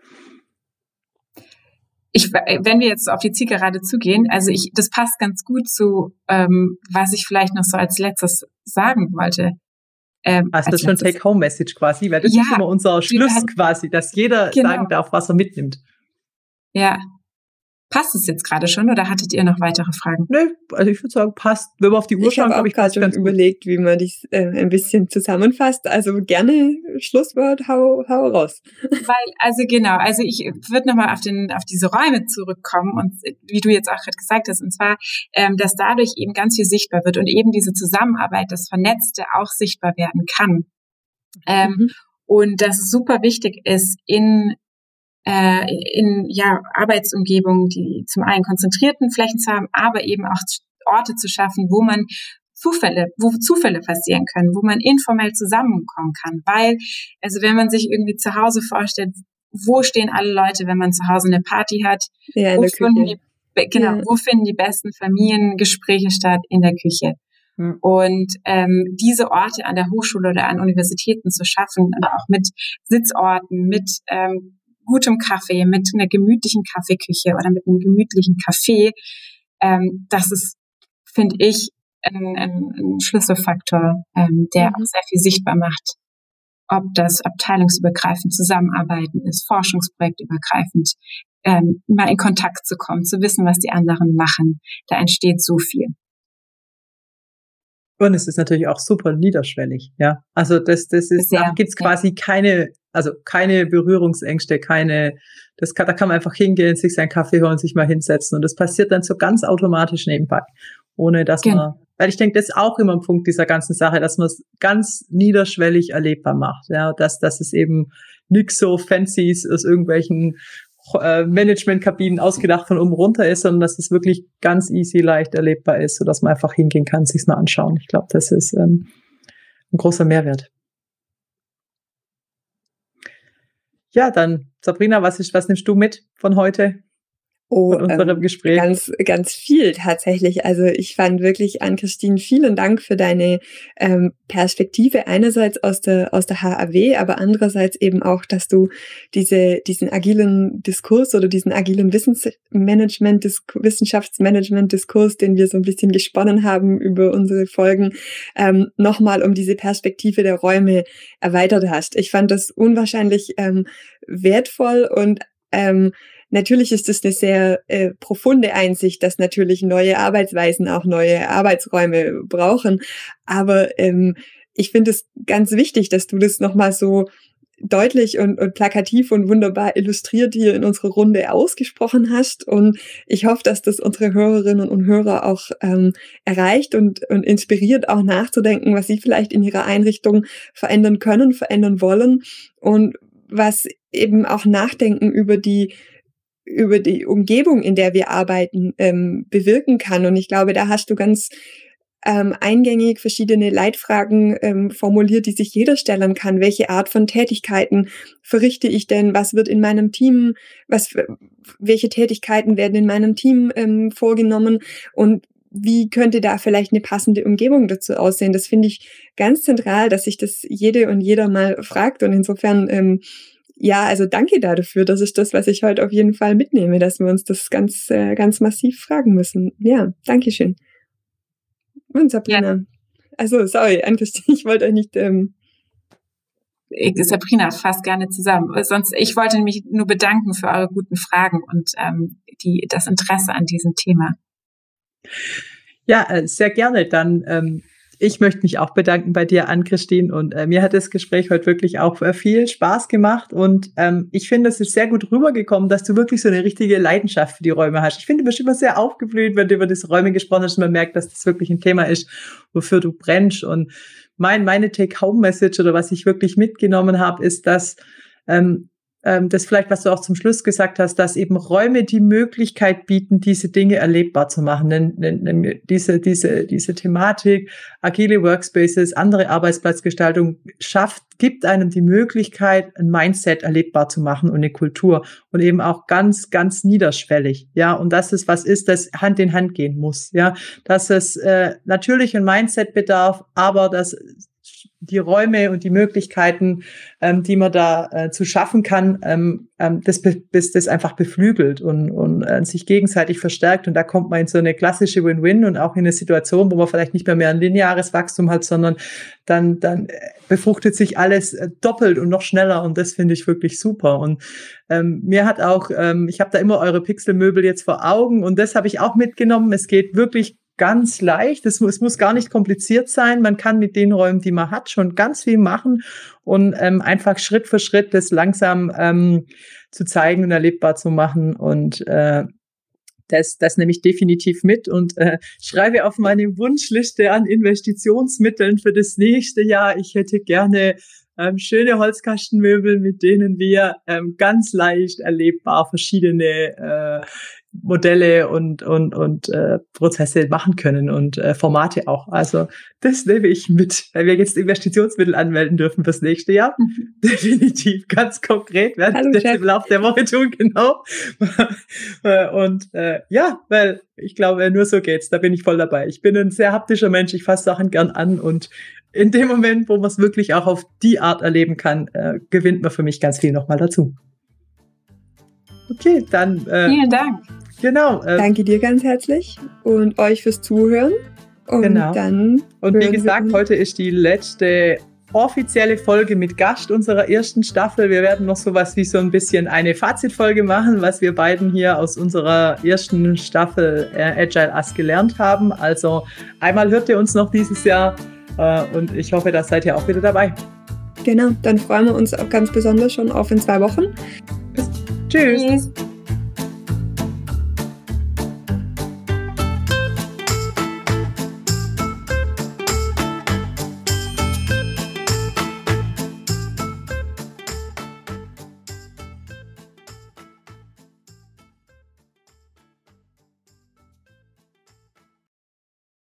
Speaker 3: Ich, wenn wir jetzt auf die Zielgerade zugehen, also ich, das passt ganz gut zu, ähm, was ich vielleicht noch so als letztes sagen wollte.
Speaker 1: Ähm, also das ist schon Take-Home-Message quasi, weil das ja, ist immer unser Schluss quasi, dass jeder genau. sagen darf, was er mitnimmt.
Speaker 3: Ja, Passt es jetzt gerade schon oder hattet ihr noch weitere Fragen?
Speaker 1: Nö, also ich würde sagen, passt. Wenn wir auf die Uhr
Speaker 2: ich
Speaker 1: schauen,
Speaker 2: habe ich gerade schon überlegt, wie man das äh, ein bisschen zusammenfasst. Also gerne Schlusswort, hau, hau raus.
Speaker 3: Weil, also genau, also ich würde nochmal auf, den, auf diese Räume zurückkommen und wie du jetzt auch gerade gesagt hast, und zwar, ähm, dass dadurch eben ganz viel sichtbar wird und eben diese Zusammenarbeit, das Vernetzte auch sichtbar werden kann. Ähm, mhm. Und dass es super wichtig ist, in äh, in ja, Arbeitsumgebungen, die zum einen konzentrierten Flächen zu haben, aber eben auch Orte zu schaffen, wo man Zufälle, wo Zufälle passieren können, wo man informell zusammenkommen kann. Weil, also wenn man sich irgendwie zu Hause vorstellt, wo stehen alle Leute, wenn man zu Hause eine Party hat?
Speaker 2: Ja, in wo
Speaker 3: finden. Die, genau, ja. wo finden die besten Familiengespräche statt? In der Küche. Hm. Und ähm, diese Orte an der Hochschule oder an Universitäten zu schaffen, aber auch mit Sitzorten, mit ähm, gutem Kaffee, mit einer gemütlichen Kaffeeküche oder mit einem gemütlichen Kaffee, ähm, das ist, finde ich, ein, ein, ein Schlüsselfaktor, ähm, der mhm. auch sehr viel sichtbar macht. Ob das abteilungsübergreifend zusammenarbeiten ist, forschungsprojektübergreifend, ähm, mal in Kontakt zu kommen, zu wissen, was die anderen machen. Da entsteht so viel.
Speaker 1: Und es ist natürlich auch super niederschwellig, ja. Also das, das ist, da gibt's quasi ja. keine also keine Berührungsängste, keine, das kann, da kann man einfach hingehen, sich seinen Kaffee holen, sich mal hinsetzen und das passiert dann so ganz automatisch nebenbei, ohne dass genau. man, weil ich denke, das ist auch immer ein Punkt dieser ganzen Sache, dass man es ganz niederschwellig erlebbar macht, ja, dass, dass es eben nix so Fancies aus irgendwelchen äh, Managementkabinen ausgedacht von oben runter ist, sondern dass es wirklich ganz easy, leicht erlebbar ist, so dass man einfach hingehen kann, sich's mal anschauen. Ich glaube, das ist ähm, ein großer Mehrwert. Ja, dann Sabrina, was ist, was nimmst du mit von heute?
Speaker 2: Oh, von unserem ähm, Gespräch. Ganz, ganz viel tatsächlich. Also ich fand wirklich an Christine vielen Dank für deine ähm, Perspektive einerseits aus der aus der HAW, aber andererseits eben auch, dass du diese diesen agilen Diskurs oder diesen agilen Wissensmanagement, Wissenschaftsmanagement Diskurs, den wir so ein bisschen gesponnen haben über unsere Folgen, ähm, nochmal um diese Perspektive der Räume erweitert hast. Ich fand das unwahrscheinlich ähm, wertvoll und ähm, Natürlich ist es eine sehr äh, profunde Einsicht, dass natürlich neue Arbeitsweisen auch neue Arbeitsräume brauchen. Aber ähm, ich finde es ganz wichtig, dass du das nochmal so deutlich und, und plakativ und wunderbar illustriert hier in unserer Runde ausgesprochen hast. Und ich hoffe, dass das unsere Hörerinnen und Hörer auch ähm, erreicht und, und inspiriert, auch nachzudenken, was sie vielleicht in ihrer Einrichtung verändern können, verändern wollen und was eben auch Nachdenken über die über die Umgebung, in der wir arbeiten, ähm, bewirken kann. Und ich glaube, da hast du ganz ähm, eingängig verschiedene Leitfragen ähm, formuliert, die sich jeder stellen kann. Welche Art von Tätigkeiten verrichte ich denn? Was wird in meinem Team, was, welche Tätigkeiten werden in meinem Team ähm, vorgenommen? Und wie könnte da vielleicht eine passende Umgebung dazu aussehen? Das finde ich ganz zentral, dass sich das jede und jeder mal fragt. Und insofern ähm, ja, also danke dafür. Das ist das, was ich heute auf jeden Fall mitnehme, dass wir uns das ganz, äh, ganz massiv fragen müssen. Ja, danke schön. Und Sabrina. Ja. Also, sorry, eigentlich, [laughs] ich wollte euch nicht. Ähm
Speaker 3: Sabrina fasst gerne zusammen. Sonst, ich wollte mich nur bedanken für eure guten Fragen und ähm, die, das Interesse an diesem Thema.
Speaker 1: Ja, äh, sehr gerne. Dann ähm, ich möchte mich auch bedanken bei dir, Ann-Christine. Und äh, mir hat das Gespräch heute wirklich auch äh, viel Spaß gemacht. Und ähm, ich finde, es ist sehr gut rübergekommen, dass du wirklich so eine richtige Leidenschaft für die Räume hast. Ich finde, du bist immer sehr aufgeblüht, wenn du über das Räume gesprochen hast und man merkt, dass das wirklich ein Thema ist, wofür du brennst. Und mein, meine Take-Home-Message oder was ich wirklich mitgenommen habe, ist, dass ähm, ähm, das vielleicht, was du auch zum Schluss gesagt hast, dass eben Räume die Möglichkeit bieten, diese Dinge erlebbar zu machen. Diese, diese, diese Thematik, agile Workspaces, andere Arbeitsplatzgestaltung schafft, gibt einem die Möglichkeit, ein Mindset erlebbar zu machen und eine Kultur und eben auch ganz, ganz niederschwellig. Ja, und dass es was ist, das Hand in Hand gehen muss. Ja, dass es äh, natürlich ein Mindset bedarf, aber dass die Räume und die Möglichkeiten, ähm, die man da äh, zu schaffen kann, ähm, ähm, das, das, das einfach beflügelt und, und äh, sich gegenseitig verstärkt. Und da kommt man in so eine klassische Win-Win und auch in eine Situation, wo man vielleicht nicht mehr mehr ein lineares Wachstum hat, sondern dann, dann äh, befruchtet sich alles äh, doppelt und noch schneller. Und das finde ich wirklich super. Und ähm, mir hat auch, ähm, ich habe da immer eure Pixelmöbel jetzt vor Augen und das habe ich auch mitgenommen. Es geht wirklich ganz leicht. Es muss, es muss gar nicht kompliziert sein. Man kann mit den Räumen, die man hat, schon ganz viel machen und ähm, einfach Schritt für Schritt das langsam ähm, zu zeigen und erlebbar zu machen. Und äh, das, das nehme ich definitiv mit und äh, schreibe auf meine Wunschliste an Investitionsmitteln für das nächste Jahr. Ich hätte gerne ähm, schöne Holzkastenmöbel, mit denen wir ähm, ganz leicht erlebbar verschiedene äh, Modelle und, und, und äh, Prozesse machen können und äh, Formate auch. Also das nehme ich mit, weil wir jetzt Investitionsmittel anmelden dürfen fürs nächste Jahr. Mhm. [laughs] Definitiv, ganz konkret werden Hallo, wir das im Laufe der Woche tun, genau. [laughs] und äh, ja, weil ich glaube, nur so geht's. Da bin ich voll dabei. Ich bin ein sehr haptischer Mensch, ich fasse Sachen gern an und in dem Moment, wo man es wirklich auch auf die Art erleben kann, äh, gewinnt man für mich ganz viel nochmal dazu. Okay, dann.
Speaker 3: Äh, Vielen Dank.
Speaker 1: Genau.
Speaker 2: Äh, Danke dir ganz herzlich und euch fürs Zuhören.
Speaker 1: Und genau. dann. Und wie gesagt, heute ist die letzte offizielle Folge mit Gast unserer ersten Staffel. Wir werden noch sowas wie so ein bisschen eine Fazitfolge machen, was wir beiden hier aus unserer ersten Staffel äh, Agile Us gelernt haben. Also einmal hört ihr uns noch dieses Jahr äh, und ich hoffe, da seid ihr auch wieder dabei.
Speaker 2: Genau, dann freuen wir uns auch ganz besonders schon auf in zwei Wochen.
Speaker 1: Bis, tschüss. tschüss.